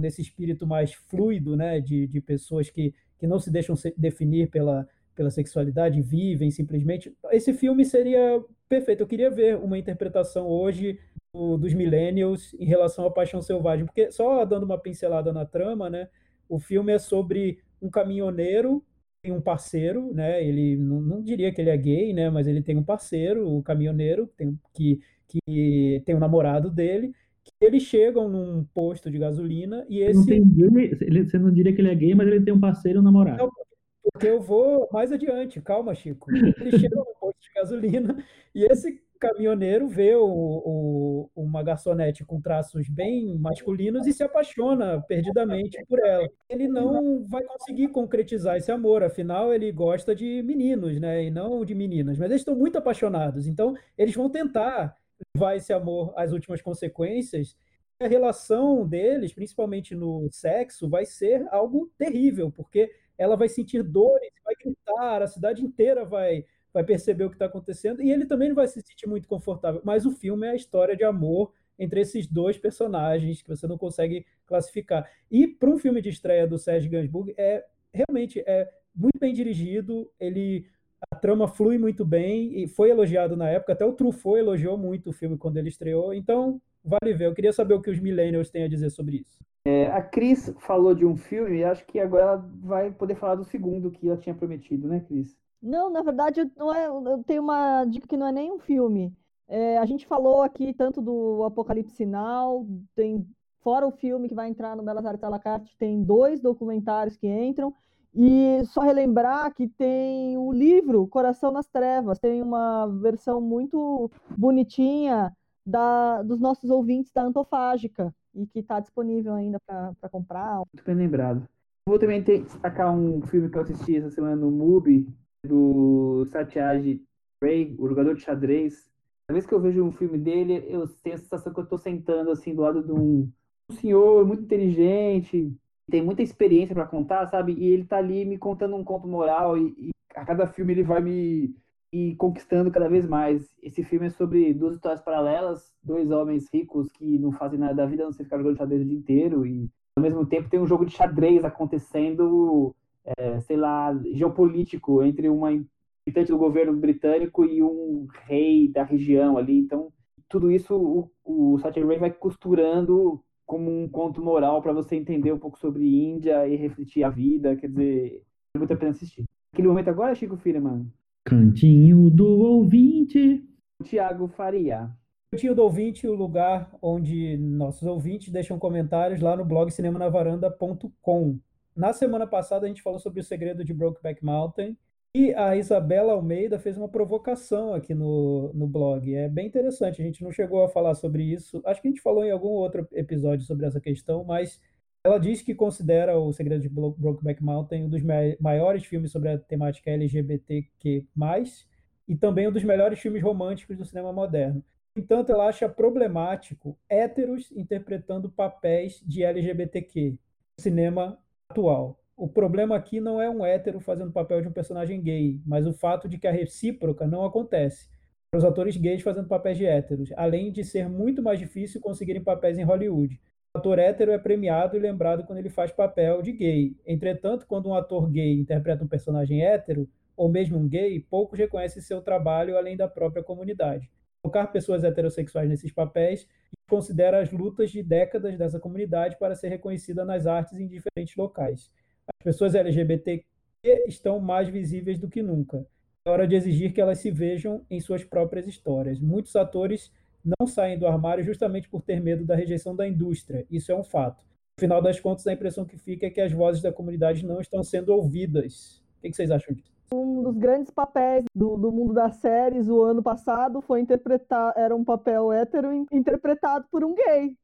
nesse espírito mais fluido, né, de, de pessoas que, que não se deixam se definir pela, pela sexualidade, vivem simplesmente. Esse filme seria perfeito. Eu queria ver uma interpretação hoje do, dos millennials em relação à paixão selvagem, porque só dando uma pincelada na trama, né, o filme é sobre um caminhoneiro tem um parceiro, né? Ele não, não, diria que ele é gay, né? Mas ele tem um parceiro, o caminhoneiro, tem, que, que tem um namorado dele, eles chegam num posto de gasolina e esse. Não gay, ele, você não diria que ele é gay, mas ele tem um parceiro um namorado. Não, porque eu vou mais adiante, calma, Chico. Eles chegam num posto de gasolina e esse caminhoneiro vê o, o, uma garçonete com traços bem masculinos e se apaixona perdidamente por ela. Ele não vai conseguir concretizar esse amor, afinal ele gosta de meninos, né, e não de meninas. Mas eles estão muito apaixonados, então eles vão tentar levar esse amor às últimas consequências, a relação deles, principalmente no sexo, vai ser algo terrível, porque ela vai sentir dores, vai gritar, a cidade inteira vai, vai perceber o que está acontecendo, e ele também não vai se sentir muito confortável. Mas o filme é a história de amor entre esses dois personagens que você não consegue classificar. E para um filme de estreia do Serge Gainsbourg, é realmente é muito bem dirigido, ele a trama flui muito bem e foi elogiado na época. Até o Truffaut elogiou muito o filme quando ele estreou. Então, vale ver. Eu queria saber o que os millennials têm a dizer sobre isso. É, a Cris falou de um filme e acho que agora ela vai poder falar do segundo que ela tinha prometido, né, Cris? Não, na verdade, não é, eu tenho uma dica que não é nem um filme. É, a gente falou aqui tanto do Apocalipse Sinal, tem fora o filme que vai entrar no Belas Artes à la carte, tem dois documentários que entram. E só relembrar que tem o livro Coração nas Trevas, tem uma versão muito bonitinha da, dos nossos ouvintes da Antofágica e que está disponível ainda para comprar. Muito bem lembrado. Vou também destacar um filme que eu assisti essa semana no MUBI, do Satyajit Ray, o jogador de xadrez. Cada vez que eu vejo um filme dele, eu tenho a sensação que eu estou sentando assim do lado de um, um senhor muito inteligente, tem muita experiência para contar, sabe? E ele tá ali me contando um conto moral e, e a cada filme ele vai me conquistando cada vez mais. Esse filme é sobre duas histórias paralelas, dois homens ricos que não fazem nada da vida, não sei ficar jogando xadrez o dia inteiro e ao mesmo tempo tem um jogo de xadrez acontecendo, é, sei lá, geopolítico entre uma militante do governo britânico e um rei da região ali. Então, tudo isso o, o Satya Ray vai costurando como um conto moral para você entender um pouco sobre Índia e refletir a vida. Quer dizer, é muito a pena assistir. Aquele momento agora, Chico Firman. Cantinho do ouvinte. Tiago Faria. Cantinho do ouvinte, o lugar onde nossos ouvintes deixam comentários lá no blog cinemanavaranda.com. Na semana passada a gente falou sobre o segredo de Brokeback Mountain e a Isabela Almeida fez uma provocação aqui no, no blog. É bem interessante. A gente não chegou a falar sobre isso. Acho que a gente falou em algum outro episódio sobre essa questão, mas Ela diz que considera O Segredo de Brokeback Mountain um dos maiores filmes sobre a temática LGBTQ+, e também um dos melhores filmes românticos do cinema moderno. No entanto, ela acha problemático héteros interpretando papéis de LGBTQ no cinema atual. O problema aqui não é um hétero fazendo papel de um personagem gay, mas o fato de que a recíproca não acontece. Os atores gays fazendo papéis de héteros, além de ser muito mais difícil conseguirem papéis em Hollywood. O ator hétero é premiado e lembrado quando ele faz papel de gay. Entretanto, quando um ator gay interpreta um personagem hétero, ou mesmo um gay, poucos reconhecem seu trabalho além da própria comunidade. Colocar pessoas heterossexuais nesses papéis considera as lutas de décadas dessa comunidade para ser reconhecida nas artes em diferentes locais. As pessoas LGBT estão mais visíveis do que nunca. É hora de exigir que elas se vejam em suas próprias histórias. Muitos atores não saem do armário justamente por ter medo da rejeição da indústria. Isso é um fato. No final das contas, a impressão que fica é que as vozes da comunidade não estão sendo ouvidas. O que vocês acham disso? Um dos grandes papéis do, do mundo das séries o ano passado foi interpretar, era um papel hétero interpretado por um gay,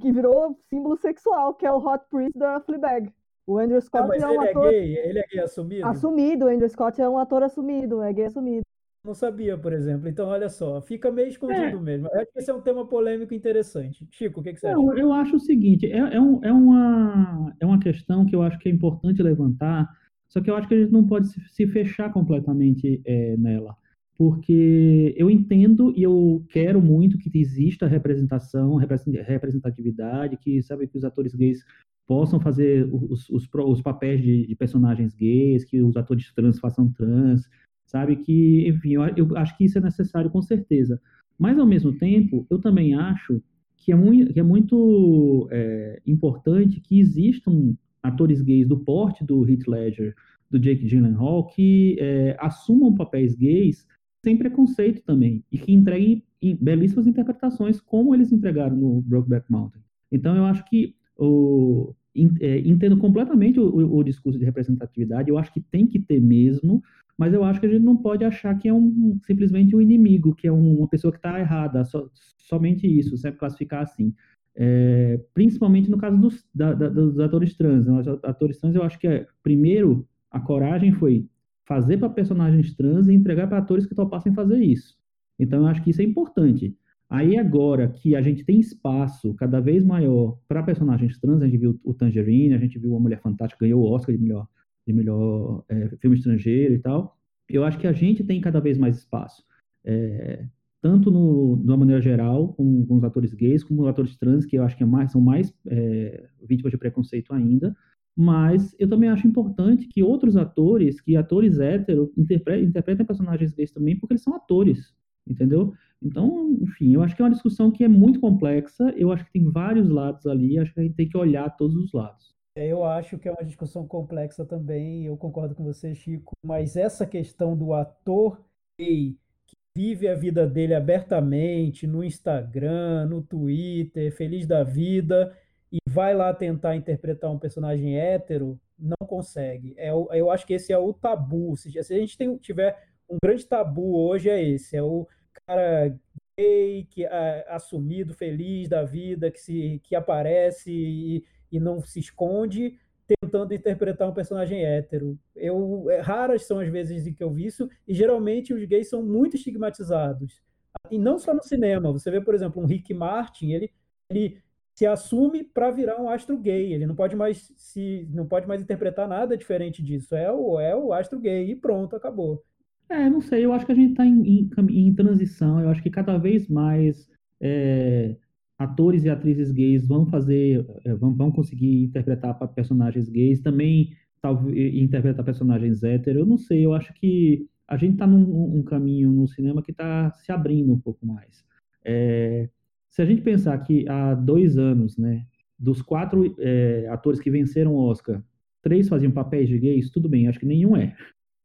que virou símbolo sexual, que é o Hot Priest da Fleabag. O Andrew Scott mas é um ele ator. É gay, ele é gay assumido? Assumido, o Andrew Scott é um ator assumido, é gay assumido. Não sabia, por exemplo. Então, olha só, fica meio escondido é. mesmo. Eu acho que esse é um tema polêmico interessante. Chico, o que, que você Não, acha? Eu acho o seguinte: é, é, um, é, uma, é uma questão que eu acho que é importante levantar, só que eu acho que a gente não pode se, se fechar completamente é, nela. Porque eu entendo e eu quero muito que exista representação, representatividade, que sabe que os atores gays possam fazer os, os, os papéis de, de, personagens gays, que os atores trans façam trans, sabe? Que, enfim, eu, eu, acho que isso é necessário com certeza. Mas, ao mesmo tempo, eu também acho que é muito, que é muito é, importante que existam atores gays do porte do Heath Ledger, do Jake Gyllenhaal, que é, assumam papéis gays sem preconceito também, e que entreguem belíssimas interpretações, como eles entregaram no Brokeback Mountain. Então, eu acho que o, é, entendo completamente o, o, discurso de representatividade, eu acho que tem que ter mesmo, mas eu acho que a gente não pode achar que é um, simplesmente um inimigo, que é um, uma pessoa que está errada, so, somente isso, sempre classificar assim. É, principalmente no caso dos, da, da, dos atores trans. Né? Os atores trans, eu acho que, é, primeiro, a coragem foi fazer para personagens trans e entregar para atores que topassem fazer isso. Então, eu acho que isso é importante. Aí agora que a gente tem espaço cada vez maior para personagens trans, a gente viu o Tangerine, a gente viu a Mulher Fantástica ganhou o Oscar de melhor, de melhor é, filme estrangeiro e tal. Eu acho que a gente tem cada vez mais espaço, é, tanto no, de uma maneira geral, com, com, os atores gays, como os atores trans, que eu acho que é mais, são mais é, vítimas de preconceito ainda. Mas eu também acho importante que outros atores, que atores héteros, interpretem, interpretem personagens gays também, porque eles são atores, entendeu? Então, enfim, eu acho que é uma discussão que é muito complexa, eu acho que tem vários lados ali, acho que a gente tem que olhar todos os lados. É, eu acho que é uma discussão complexa também, eu concordo com você, Chico, mas essa questão do ator gay que vive a vida dele abertamente no Instagram, no Twitter, feliz da vida, e vai lá tentar interpretar um personagem hétero, não consegue. É, eu acho que esse é o tabu. Se a gente tem, tiver um grande tabu hoje, é esse: é o cara gay, que é assumido, feliz da vida, que, se, que aparece e, e não se esconde, tentando interpretar um personagem hétero. Eu, é, raras são as vezes em que eu vi isso, e geralmente os gays são muito estigmatizados. E não só no cinema. Você vê, por exemplo, um Rick Martin, ele, ele se assume para virar um astro gay. Ele não pode mais se não pode mais interpretar nada diferente disso. É o é o astro gay e pronto, acabou. É, não sei, eu acho que a gente está em, em, em, transição, eu acho que cada vez mais é, atores e atrizes gays vão fazer, é, vão, vão conseguir interpretar personagens gays, também talvez interpretar personagens héteros, eu não sei, eu acho que a gente está num um caminho no cinema que está se abrindo um pouco mais. É, se a gente pensar que há dois anos, né, dos quatro é, atores que venceram o Oscar, três faziam papéis de gays, tudo bem, acho que nenhum é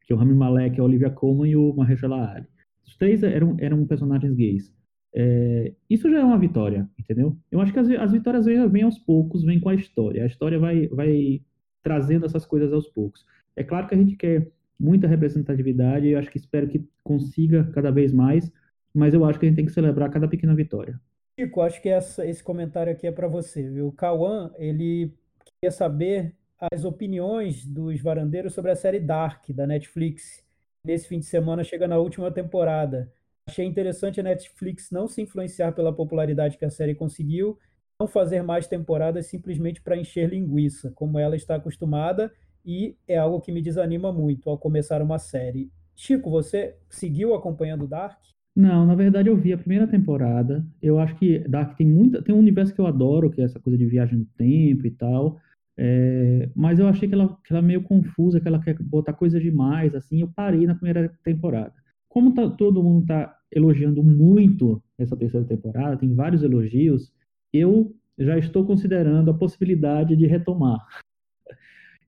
que é o Rami Malek, a Olivia Colman e o Mahershala Ali. Os três eram, eram personagens gays. É, isso já é uma vitória, entendeu? Eu acho que as, as vitórias vêm, vêm, aos poucos, vêm com a história. A história vai, vai trazendo essas coisas aos poucos. É claro que a gente quer muita representatividade, eu acho que espero que consiga cada vez mais, mas eu acho que a gente tem que celebrar cada pequena vitória. Chico, acho que essa, esse comentário aqui é para você, viu? O Cauã, ele queria saber as opiniões dos varandeiros sobre a série Dark da Netflix. Nesse fim de semana chega na última temporada. Achei interessante a Netflix não se influenciar pela popularidade que a série conseguiu, não fazer mais temporadas simplesmente para encher linguiça, como ela está acostumada, e é algo que me desanima muito ao começar uma série. Chico, você seguiu acompanhando Dark? Não, na verdade eu vi a primeira temporada. Eu acho que Dark tem muita, tem um universo que eu adoro, que é essa coisa de viagem no tempo e tal. É, mas eu achei que ela, que ela é meio confusa, que ela quer botar coisa demais, assim. Eu parei na primeira temporada. Como tá, todo mundo está elogiando muito essa terceira temporada, tem vários elogios, eu já estou considerando a possibilidade de retomar.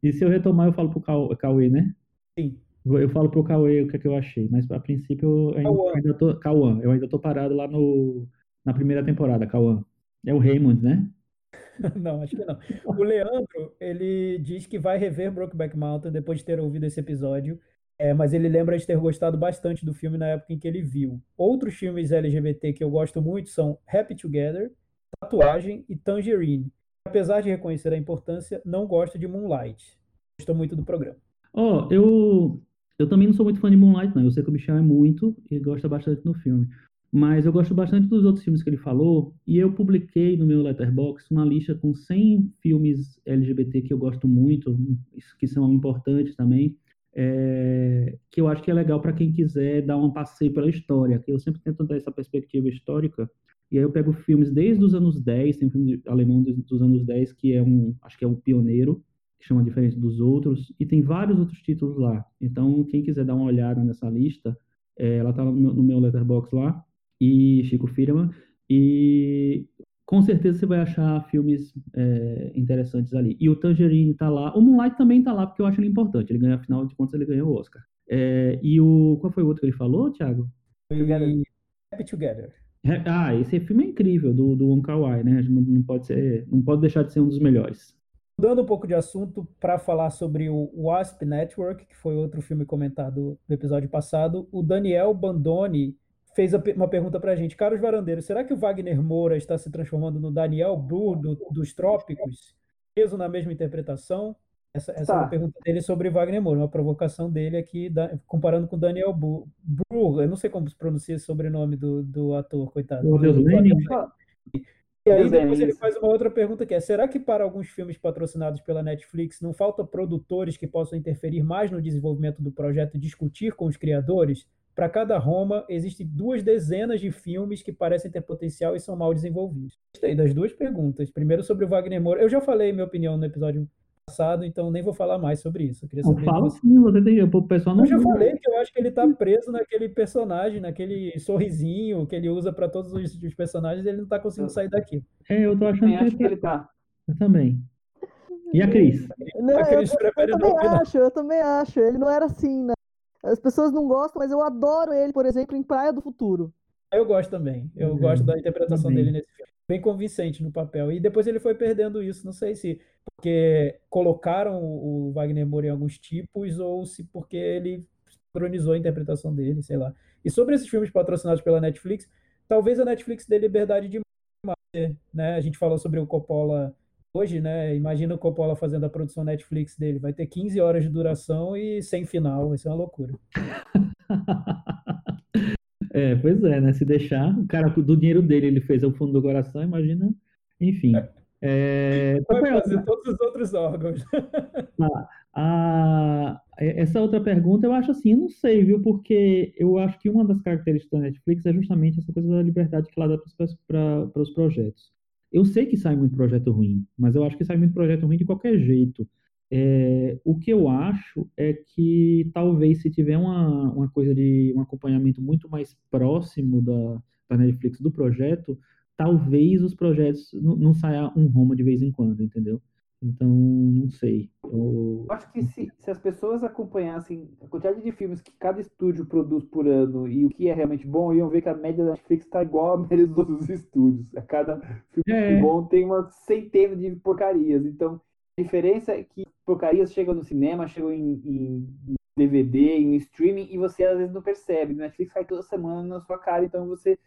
E se eu retomar, eu falo pro Cauê, né? Sim. Eu falo pro Cauê o que, é que eu achei, mas a princípio eu ainda, ainda tô. Cauã, eu ainda tô parado lá no, na primeira temporada, Cauã. É o Raymond, né? não, acho que não. O Leandro, ele diz que vai rever Brokeback Mountain depois de ter ouvido esse episódio, é, mas ele lembra de ter gostado bastante do filme na época em que ele viu. Outros filmes LGBT que eu gosto muito são Happy Together, Tatuagem e Tangerine. Apesar de reconhecer a importância, não gosto de Moonlight. Gosto muito do programa. Ó, oh, eu eu também não sou muito fã de Moonlight, não. Eu sei que o Michel é muito e gosta bastante no filme. Mas eu gosto bastante dos outros filmes que ele falou, e eu publiquei no meu Letterboxd uma lista com 100 filmes LGBT que eu gosto muito, que são importantes também, é, que eu acho que é legal para quem quiser dar um passeio pela história, que eu sempre tento dar essa perspectiva histórica, e aí eu pego filmes desde os anos 10, tem um filme alemão dos, anos 10 que é um, acho que é o pioneiro, chama diferente dos outros, e tem vários outros títulos lá. Então, quem quiser dar uma olhada nessa lista, é, ela está no meu, no meu letterbox lá, e Chico Firman, e com certeza você vai achar filmes é, interessantes ali. E o Tangerine tá lá, o Moonlight também tá lá, porque eu acho ele importante, ele ganha, afinal de contas, ele ganhou o Oscar. É, e o, qual foi o outro que ele falou, Thiago? Together. Happy Together. Ah, esse filme é incrível, do, do Wong Kar-wai, né? Não, não, pode ser, não pode deixar de ser um dos melhores. Mudando um pouco de assunto para falar sobre o Wasp Network, que foi outro filme comentado no episódio passado, o Daniel Bandoni fez uma pergunta para a gente. Caros varandeiros, será que o Wagner Moura está se transformando no Daniel Burr do, dos Trópicos? Peso na mesma interpretação? Essa, essa tá. é uma pergunta dele sobre Wagner Moura, uma provocação dele aqui, da, comparando com Daniel Burr. Burr. Eu não sei como se pronuncia o sobrenome do, do ator, coitado. O Deus e aí depois ele faz uma outra pergunta que é: será que para alguns filmes patrocinados pela Netflix não falta produtores que possam interferir mais no desenvolvimento do projeto e discutir com os criadores? Para cada Roma, existem duas dezenas de filmes que parecem ter potencial e são mal desenvolvidos. Gostei das duas perguntas. Primeiro sobre o Wagner Moura. Eu já falei minha opinião no episódio passado, então nem vou falar mais sobre isso. Eu queria saber fala você... sim, você tem, o pessoal não. Eu já falei que eu acho que ele está preso naquele personagem, naquele sorrisinho que ele usa para todos os, os, personagens, e ele não está conseguindo sair daqui. É, eu tô achando que, ele, que ele tá. Eu também. E a Cris? Não, a Cris eu, eu, eu também acho, eu também acho. Ele não era assim, né? As pessoas não gostam, mas eu adoro ele, por exemplo, em Praia do Futuro. Eu gosto também. Eu uhum. gosto da interpretação também. dele nesse filme. Bem convincente no papel. E depois ele foi perdendo isso. Não sei se porque colocaram o Wagner Moura em alguns tipos ou se porque ele cronizou a interpretação dele, sei lá. E sobre esses filmes patrocinados pela Netflix, talvez a Netflix dê liberdade demais, né? A gente falou sobre o Coppola hoje, né? Imagina o Coppola fazendo a produção Netflix dele. Vai ter 15 horas de duração e sem final. Vai ser uma loucura. é, pois é, né? Se deixar, o cara do dinheiro dele ele fez o fundo do coração, imagina. Enfim. É, Vai fazer todos os outros órgãos. Ah, essa outra pergunta eu acho assim, eu não sei, viu? Porque eu acho que uma das características da Netflix é justamente essa coisa da liberdade que ela dá para os projetos. Eu sei que sai muito projeto ruim, mas eu acho que sai muito projeto ruim de qualquer jeito. É, o que eu acho é que talvez se tiver uma, uma coisa de um acompanhamento muito mais próximo da, da Netflix do projeto, talvez os projetos não, não saia um Roma de vez em quando, entendeu? Então, não sei. Eu... Acho que se, se as pessoas acompanhassem a quantidade de filmes que cada estúdio produz por ano e o que é realmente bom, iam ver que a média da Netflix está igual à média dos outros estúdios. A cada filme é. bom tem uma centena de porcarias. Então, diferença é que porcarias chegam no cinema, chegam em, em DVD, em streaming, e você às vezes não percebe. Netflix sai toda semana na sua cara, então você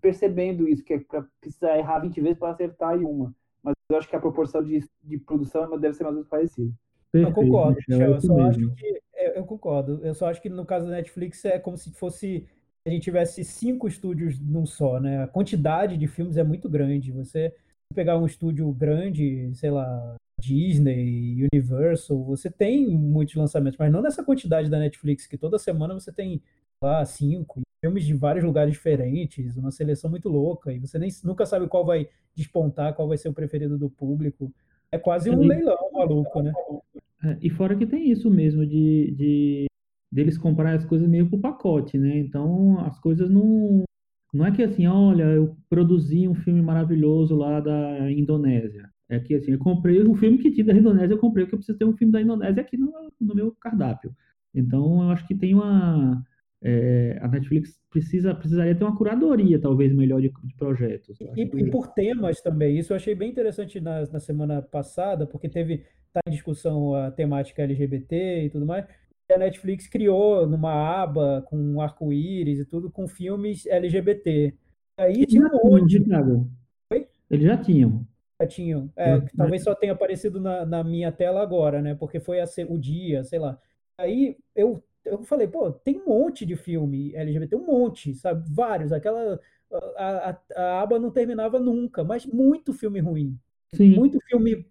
percebendo isso, que é para precisar errar 20 vezes para acertar em uma. Mas eu acho que a proporção de, de produção deve ser mais ou menos parecida. eu concordo, Michel, eu só acho que eu concordo. Eu só acho que no caso da Netflix é como se fosse a gente tivesse cinco estúdios num só, né? A quantidade de filmes é muito grande. Você pegar um estúdio grande, sei lá, Disney, Universal, você tem muitos lançamentos, mas não nessa quantidade da Netflix, que toda semana você tem lá cinco filmes de vários lugares diferentes, uma seleção muito louca, e você nem, nunca sabe qual vai despontar, qual vai ser o preferido do público. É quase um leilão maluco, né? É, e fora que tem isso mesmo de, de deles comprar as coisas meio por pacote, né? Então as coisas não não é que assim, olha, eu produzi um filme maravilhoso lá da Indonésia. É que assim, eu comprei o filme que tinha da Indonésia, eu comprei porque eu preciso ter um filme da Indonésia aqui no, no meu cardápio. Então eu acho que tem uma é, a Netflix precisa, precisaria ter uma curadoria, talvez, melhor de, de projetos. E, e, por temas também. Isso eu achei bem interessante na, na semana passada, porque teve tá em discussão a temática LGBT e tudo mais. E a Netflix criou numa aba com arco-íris e tudo, com filmes LGBT. Aí tinha um monte. Eles já tinham. Já tinham. É, talvez só tenha aparecido na, na minha tela agora, né? Porque foi a, o dia, sei lá. Aí eu eu falei, pô, tem um monte de filme LGBT, um monte, sabe? Vários. Aquela. A, a, a aba não terminava nunca, mas muito filme ruim. Sim. Muito filme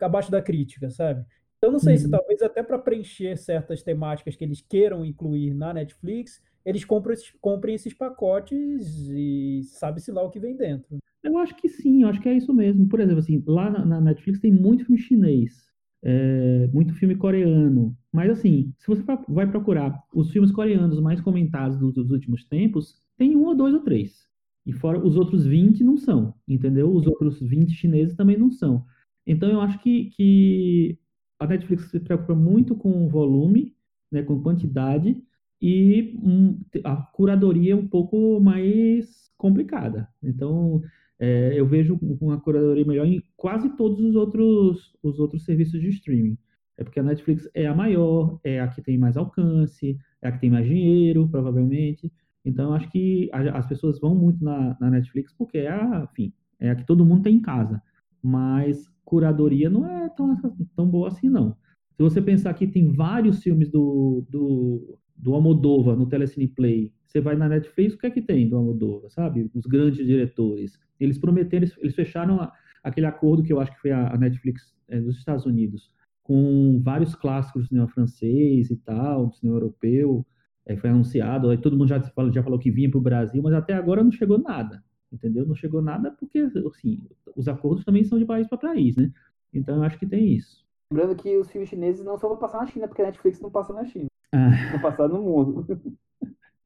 abaixo da crítica, sabe? Então, não sei uhum. se talvez até para preencher certas temáticas que eles queiram incluir na Netflix, eles comprem esses, comprem esses pacotes e sabe-se lá o que vem dentro. Eu acho que sim, eu acho que é isso mesmo. Por exemplo, assim, lá na, na Netflix tem muito filme chinês é, muito filme coreano. Mas assim, se você vai procurar os filmes coreanos mais comentados dos, últimos tempos, tem um ou dois ou três. E fora os outros 20 não são, entendeu? Os outros 20 chineses também não são. Então eu acho que, que a Netflix se preocupa muito com volume, né, com quantidade, e um, a curadoria é um pouco mais complicada. Então, é, eu vejo uma curadoria melhor em quase todos os outros, os outros serviços de streaming. É porque a Netflix é a maior, é a que tem mais alcance, é a que tem mais dinheiro, provavelmente. Então, eu acho que as pessoas vão muito na, na, Netflix porque é a, enfim, é a que todo mundo tem em casa. Mas curadoria não é tão, tão boa assim, não. Se você pensar que tem vários filmes do, do, do Almodóvar no Telecine Play, você vai na Netflix, o que é que tem do Almodóvar, sabe? Os grandes diretores. Eles prometeram, eles fecharam a, aquele acordo que eu acho que foi a, a Netflix é, dos Estados Unidos, com vários clássicos do cinema francês e tal, do cinema europeu, é, foi anunciado, aí todo mundo já falou, já falou que vinha para o Brasil, mas até agora não chegou nada, entendeu? Não chegou nada porque, assim, os acordos também são de país para país, né? Então eu acho que tem isso. Lembrando que os filmes chineses não só vão passar na China, porque a Netflix não passa na China. Ah. Passar no mundo.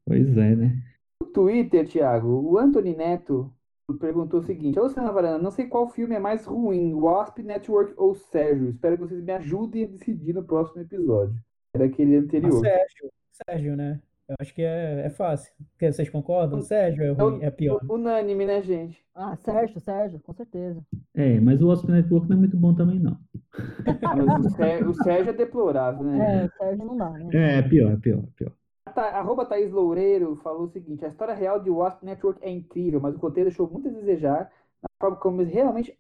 Pois é, né? No Twitter, Thiago, o Anthony Neto perguntou o seguinte: Ô, Senna Varana, não sei qual filme é mais ruim, Wasp, Network ou Sérgio. Espero que vocês me ajudem a decidir no próximo episódio. Era aquele anterior. Sérgio, Sérgio, né? Eu acho que é, é fácil. Vocês concordam? Sérgio é, ruim, é pior. Unânime, né, gente? Ah, Sérgio, Sérgio, com certeza. É, mas o Wasp Network não é muito bom também, não. Mas o Sérgio, o Sérgio é deplorável, né? É, o Sérgio não dá, né? É, é pior, é pior, é pior. A arroba Thaís Loureiro falou o seguinte: a história real de Wasp Network é incrível, mas o roteiro deixou muito a desejar na forma como eles realmente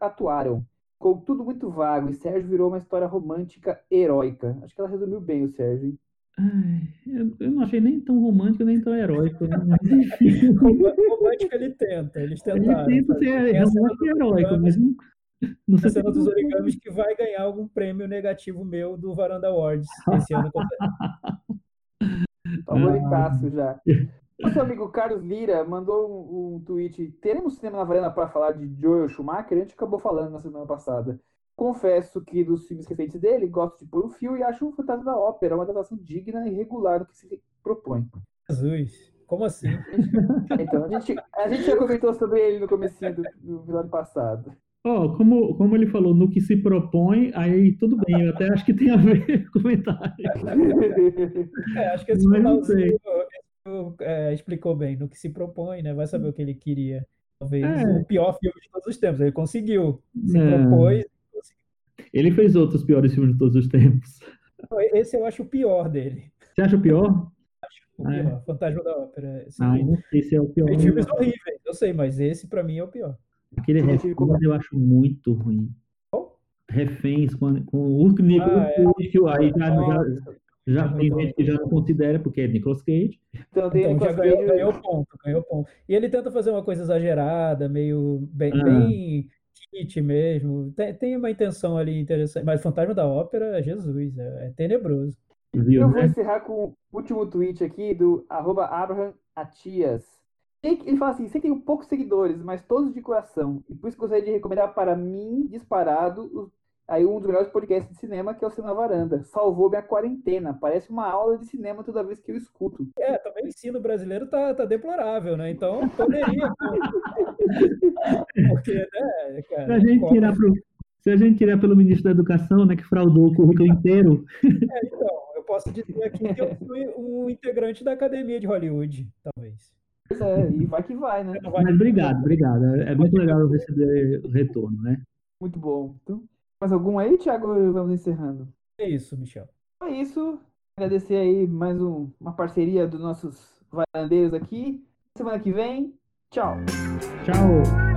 atuaram. Ficou tudo muito vago e Sérgio virou uma história romântica heróica. Acho que ela resumiu bem o Sérgio. Hein? Ai, eu, eu, não achei nem tão romântico, nem tão heróico. Né? romântico ele tenta, eles tentaram. Ele tenta ser romântico e heróico, mas não, não sei. Cena dos origamis que vai ganhar algum prêmio negativo meu do Varanda Awards esse ano. Favoritaço já. Nosso amigo Carlos Lira mandou um, um tweet. Teremos cinema na varanda para falar de Joel Schumacher? A gente acabou falando na semana passada. Confesso que dos filmes recentes dele, gosto de pôr um fio e acho o Fantasma da Ópera uma adaptação digna e regular do que se propõe. Jesus, como assim? Então, a gente, a gente já comentou sobre ele no começo do, do ano passado. Oh, como, como ele falou, no que se propõe, aí tudo bem, eu até acho que tem a ver com o comentário. É, acho que esse finalzinho é, explicou bem, no que se propõe, né? Vai saber o que ele queria. Talvez é. o pior filme de todos os tempos. Ele conseguiu. Se é. propôs. Ele fez outros piores filmes de todos os tempos. Esse eu acho o pior dele. Você acha o pior? Acho o pior. É. Fantasma da Ópera. Esse, ah, esse é o pior. Tem filmes horríveis, eu sei, mas esse pra mim é o pior. Aquele reféns eu acho muito ruim. Qual? Reféns com, com o Nicolas Ah, é. Aí já, já, É tem gente que já não considera, porque é Nicolas Cage. Então, tem Então, já ganhou, Cage- ganhou ponto, ganhou ponto. E ele tenta fazer uma coisa exagerada, meio bem, Ah. bem kit mesmo. Tem, tem uma intenção ali interessante. Mas Fantasma da Ópera, Jesus, é, é tenebroso. Viu, Eu vou né? encerrar com o último tweet aqui do arroba Abraham Atias. Ele fala assim, sei que tenho poucos seguidores, mas todos de coração. E por isso gostaria de recomendar para mim, disparado, aí um dos melhores podcasts de cinema, que é o Cinema Varanda. Salvou minha quarentena. Parece uma aula de cinema toda vez que eu escuto. É, também o ensino brasileiro tá, tá deplorável, né? Então poderia. Porque, né, cara. Se a gente como- tirar pro, se a gente tirar pelo ministro da Educação, né, que fraudou o currículo inteiro, É, então, eu posso dizer aqui que eu fui um integrante da Academia de Hollywood, talvez. Pois é, e vai que vai, né? Mas obrigado, obrigado. É é muito legal receber o retorno, né? Muito bom. Então, mais algum aí, Thiago? Vamos encerrando. É isso, Michel. É isso. Agradecer aí mais um- uma parceria dos nossos varandeiros aqui. Semana que vem. Tchau. Tchau!